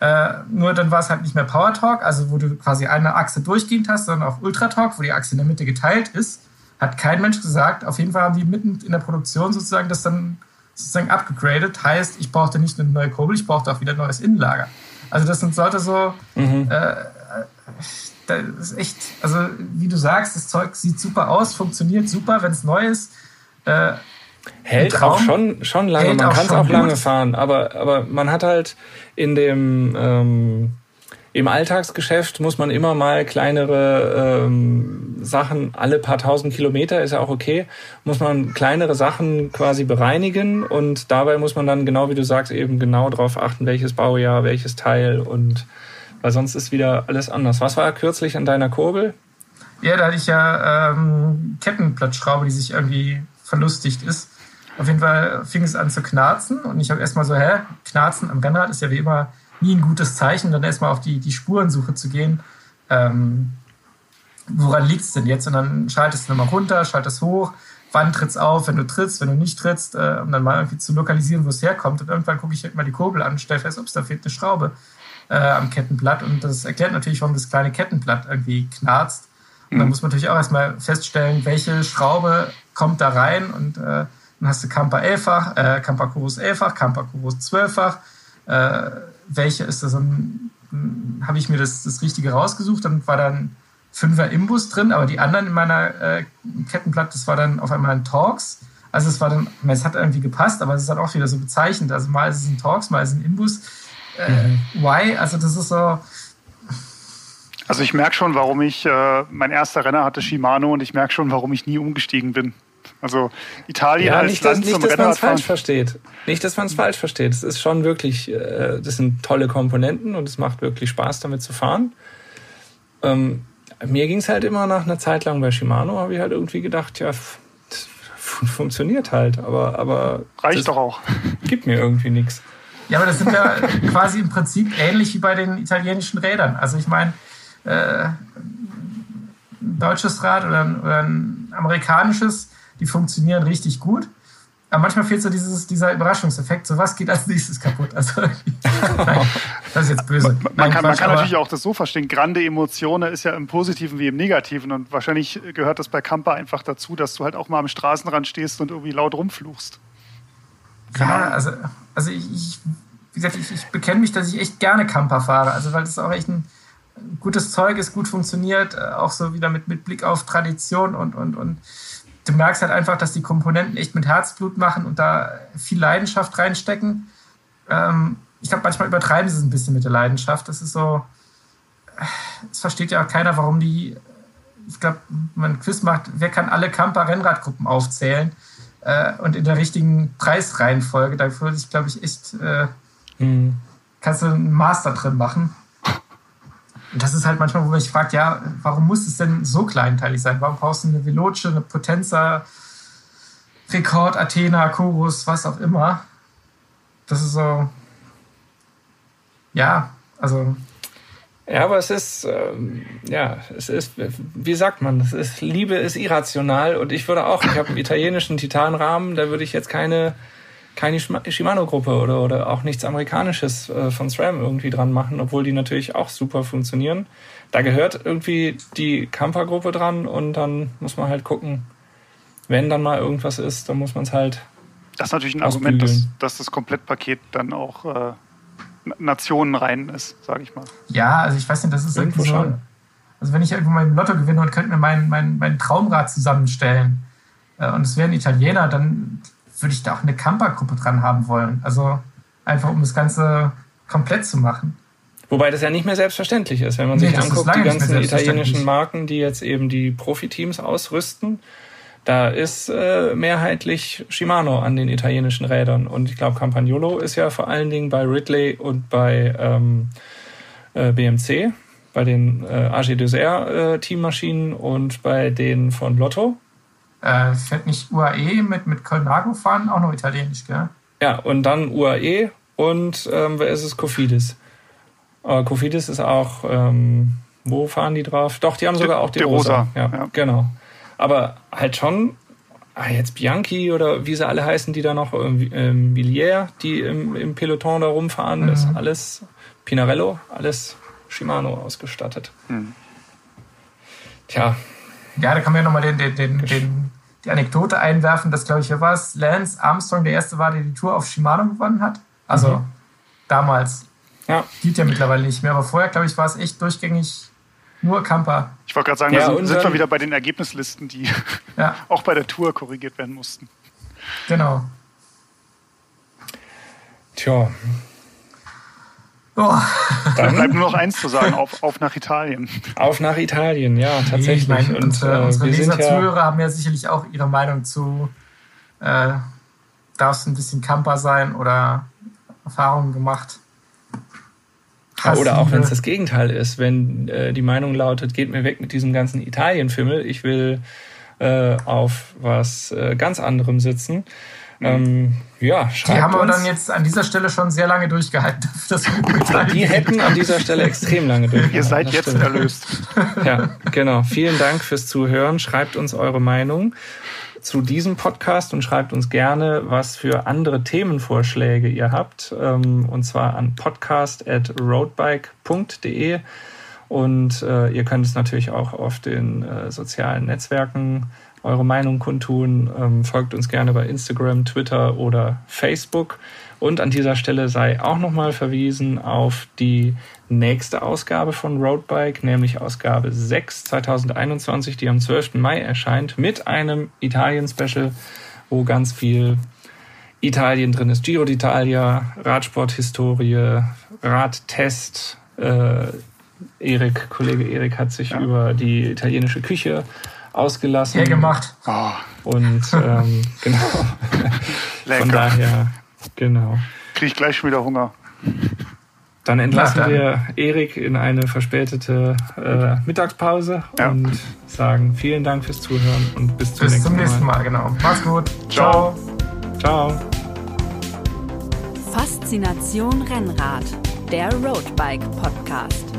Äh, nur dann war es halt nicht mehr Power Talk, also wo du quasi eine Achse durchgehend hast, sondern auch Ultra Talk, wo die Achse in der Mitte geteilt ist. Hat kein Mensch gesagt. Auf jeden Fall haben die mitten in der Produktion sozusagen das dann sozusagen abgegradet. Heißt, ich brauchte nicht eine neue Kurbel, ich brauchte auch wieder ein neues Innenlager. Also das sind sollte so, mhm. äh, das ist echt, also wie du sagst, das Zeug sieht super aus, funktioniert super, wenn es neu ist. Äh, hält auch schon, schon lange, man kann es auch lange fahren, aber, aber man hat halt in dem ähm, im Alltagsgeschäft muss man immer mal kleinere ähm, Sachen, alle paar tausend Kilometer ist ja auch okay, muss man kleinere Sachen quasi bereinigen und dabei muss man dann, genau wie du sagst, eben genau darauf achten, welches Baujahr, welches Teil und weil sonst ist wieder alles anders. Was war kürzlich an deiner Kurbel? Ja, da hatte ich ja ähm, Kettenplatzschraube, die sich irgendwie verlustigt ist. Auf jeden Fall fing es an zu knarzen und ich habe erstmal so, hä, knarzen am Rennrad ist ja wie immer nie ein gutes Zeichen, dann erstmal auf die, die Spurensuche zu gehen. Ähm, woran liegt es denn jetzt? Und dann schaltest du nochmal runter, schaltest hoch, wann tritt's auf, wenn du trittst, wenn du nicht trittst, äh, um dann mal irgendwie zu lokalisieren, wo es herkommt. Und irgendwann gucke ich halt mal die Kurbel an und stelle fest, ups, da fehlt eine Schraube äh, am Kettenblatt. Und das erklärt natürlich, warum das kleine Kettenblatt irgendwie knarzt. Und dann mhm. muss man natürlich auch erstmal feststellen, welche Schraube kommt da rein. Und äh, dann hast du Camper 11-fach, äh, Camper Chorus 11-fach, Camper Chorus 12-fach. Äh, welche ist das? Dann habe ich mir das, das Richtige rausgesucht, dann war dann Fünfer Imbus drin, aber die anderen in meiner äh, Kettenblatt, das war dann auf einmal ein Torx. Also es war dann, es hat irgendwie gepasst, aber es ist dann auch wieder so bezeichnend. Also mal ist es ein Torx, mal ist es ein Imbus. Äh, mhm. Why? Also das ist so. Also ich merke schon, warum ich, äh, mein erster Renner hatte Shimano und ich merke schon, warum ich nie umgestiegen bin. Also Italien ja, als nicht, Land dass, nicht, dass man es falsch versteht. Nicht, dass man es falsch versteht. Es ist schon wirklich, äh, das sind tolle Komponenten und es macht wirklich Spaß, damit zu fahren. Ähm, mir ging es halt immer nach einer Zeit lang bei Shimano, habe ich halt irgendwie gedacht, ja, funktioniert halt, aber, aber reicht doch auch. Gibt mir irgendwie nichts. Ja, aber das sind ja quasi im Prinzip ähnlich wie bei den italienischen Rädern. Also ich meine, äh, ein deutsches Rad oder ein, oder ein amerikanisches die funktionieren richtig gut. Aber manchmal fehlt so dieses, dieser Überraschungseffekt. So was geht als nächstes kaputt? Also, nein, das ist jetzt böse. Man, man nein, kann, man kann natürlich auch das so verstehen. Grande Emotionen ist ja im Positiven wie im Negativen. Und wahrscheinlich gehört das bei Camper einfach dazu, dass du halt auch mal am Straßenrand stehst und irgendwie laut rumfluchst. Ja, also, also ich, ich wie gesagt, ich, ich bekenne mich, dass ich echt gerne Camper fahre. Also, weil das auch echt ein gutes Zeug ist, gut funktioniert. Äh, auch so wieder mit, mit Blick auf Tradition und, und, und du merkst halt einfach, dass die Komponenten echt mit Herzblut machen und da viel Leidenschaft reinstecken. Ähm, ich glaube, manchmal übertreiben sie es ein bisschen mit der Leidenschaft. Das ist so, es versteht ja auch keiner, warum die, ich glaube, man ein Quiz macht, wer kann alle Camper-Rennradgruppen aufzählen äh, und in der richtigen Preisreihenfolge. Da würde ich, glaube ich, echt, äh, mhm. kannst du einen Master drin machen. Und das ist halt manchmal, wo man sich fragt, ja, warum muss es denn so kleinteilig sein? Warum brauchst du eine Veloce, eine Potenza, Rekord, Athena, Chorus, was auch immer? Das ist so, ja, also. Ja, aber es ist, ähm, ja, es ist, wie sagt man, es ist, Liebe ist irrational und ich würde auch, ich habe einen italienischen Titanrahmen, da würde ich jetzt keine, keine Shimano-Gruppe oder, oder auch nichts Amerikanisches äh, von SRAM irgendwie dran machen, obwohl die natürlich auch super funktionieren. Da gehört irgendwie die Camper-Gruppe dran und dann muss man halt gucken, wenn dann mal irgendwas ist, dann muss man es halt. Das ist natürlich ein Argument, dass, dass das Komplettpaket dann auch äh, Nationen rein ist, sage ich mal. Ja, also ich weiß nicht, das ist irgendwo so. Schon. Also wenn ich irgendwo mal im Lotto gewinne und könnte mir mein, mein, mein Traumrad zusammenstellen äh, und es wäre ein Italiener, dann würde ich da auch eine Camper-Gruppe dran haben wollen. Also einfach um das Ganze komplett zu machen. Wobei das ja nicht mehr selbstverständlich ist, wenn man nee, sich anguckt, die ganzen italienischen Marken, die jetzt eben die Profiteams ausrüsten. Da ist äh, mehrheitlich Shimano an den italienischen Rädern. Und ich glaube, Campagnolo ist ja vor allen Dingen bei Ridley und bei ähm, äh, BMC, bei den äh, AG Dessert äh, Teammaschinen und bei den von Lotto. Äh, fährt nicht UAE mit, mit Colnago fahren, auch noch italienisch, gell? Ja, und dann UAE und ähm, wer ist es? Cofidis. Aber Cofidis ist auch, ähm, wo fahren die drauf? Doch, die haben sogar auch die, die Rosa. Rosa. Ja, ja, genau aber halt schon, ah, jetzt Bianchi oder wie sie alle heißen, die da noch, ähm, Villiers, die im, im, Peloton da rumfahren, mhm. ist alles Pinarello, alles Shimano ausgestattet. Mhm. Tja. Ja, da kann man ja nochmal den, den, den, den, die Anekdote einwerfen, dass, glaube ich, hier war es Lance Armstrong der erste war, der die Tour auf Shimano gewonnen hat. Also mhm. damals. Ja. Geht ja mittlerweile nicht mehr, aber vorher, glaube ich, war es echt durchgängig nur Camper. Ich wollte gerade sagen, ja, da sind, sind wir wieder bei den Ergebnislisten, die ja. auch bei der Tour korrigiert werden mussten. Genau. Tja. Oh. Dann bleibt nur noch eins zu sagen, auf, auf nach Italien. Auf nach Italien, ja, tatsächlich. Nee, ich meine, und, unsere, äh, unsere Leser, Zuhörer ja haben ja sicherlich auch ihre Meinung zu, äh, darf es ein bisschen Camper sein oder Erfahrungen gemacht. Krass, Oder auch wenn es das Gegenteil ist, wenn äh, die Meinung lautet, geht mir weg mit diesem ganzen Italien-Fimmel, ich will äh, auf was äh, ganz anderem sitzen. Ähm, ja, schreibt Die haben aber dann jetzt an dieser Stelle schon sehr lange durchgehalten. Dass die hätten an dieser Stelle extrem lange durchgehalten. Ihr seid jetzt stimmt. erlöst. Ja, genau. Vielen Dank fürs Zuhören. Schreibt uns eure Meinung zu diesem Podcast und schreibt uns gerne, was für andere Themenvorschläge ihr habt. Ähm, und zwar an podcast.roadbike.de. Und äh, ihr könnt es natürlich auch auf den äh, sozialen Netzwerken eure Meinung kundtun. Ähm, folgt uns gerne bei Instagram, Twitter oder Facebook. Und an dieser Stelle sei auch nochmal verwiesen auf die nächste Ausgabe von Roadbike, nämlich Ausgabe 6 2021, die am 12. Mai erscheint, mit einem Italien-Special, wo ganz viel Italien drin ist. Giro d'Italia, Radsporthistorie, Radtest. Äh, Erik, Kollege Erik hat sich ja. über die italienische Küche ausgelassen. Ja, gemacht. Oh. Und ähm, genau. Von daher, genau. Kriege ich gleich schon wieder Hunger. Dann entlassen dann. wir Erik in eine verspätete äh, Mittagspause ja. und sagen vielen Dank fürs Zuhören und bis zum, bis nächsten, zum nächsten Mal. Mal. Genau. Mach's gut. Ciao. Ciao. Faszination Rennrad, der Roadbike Podcast.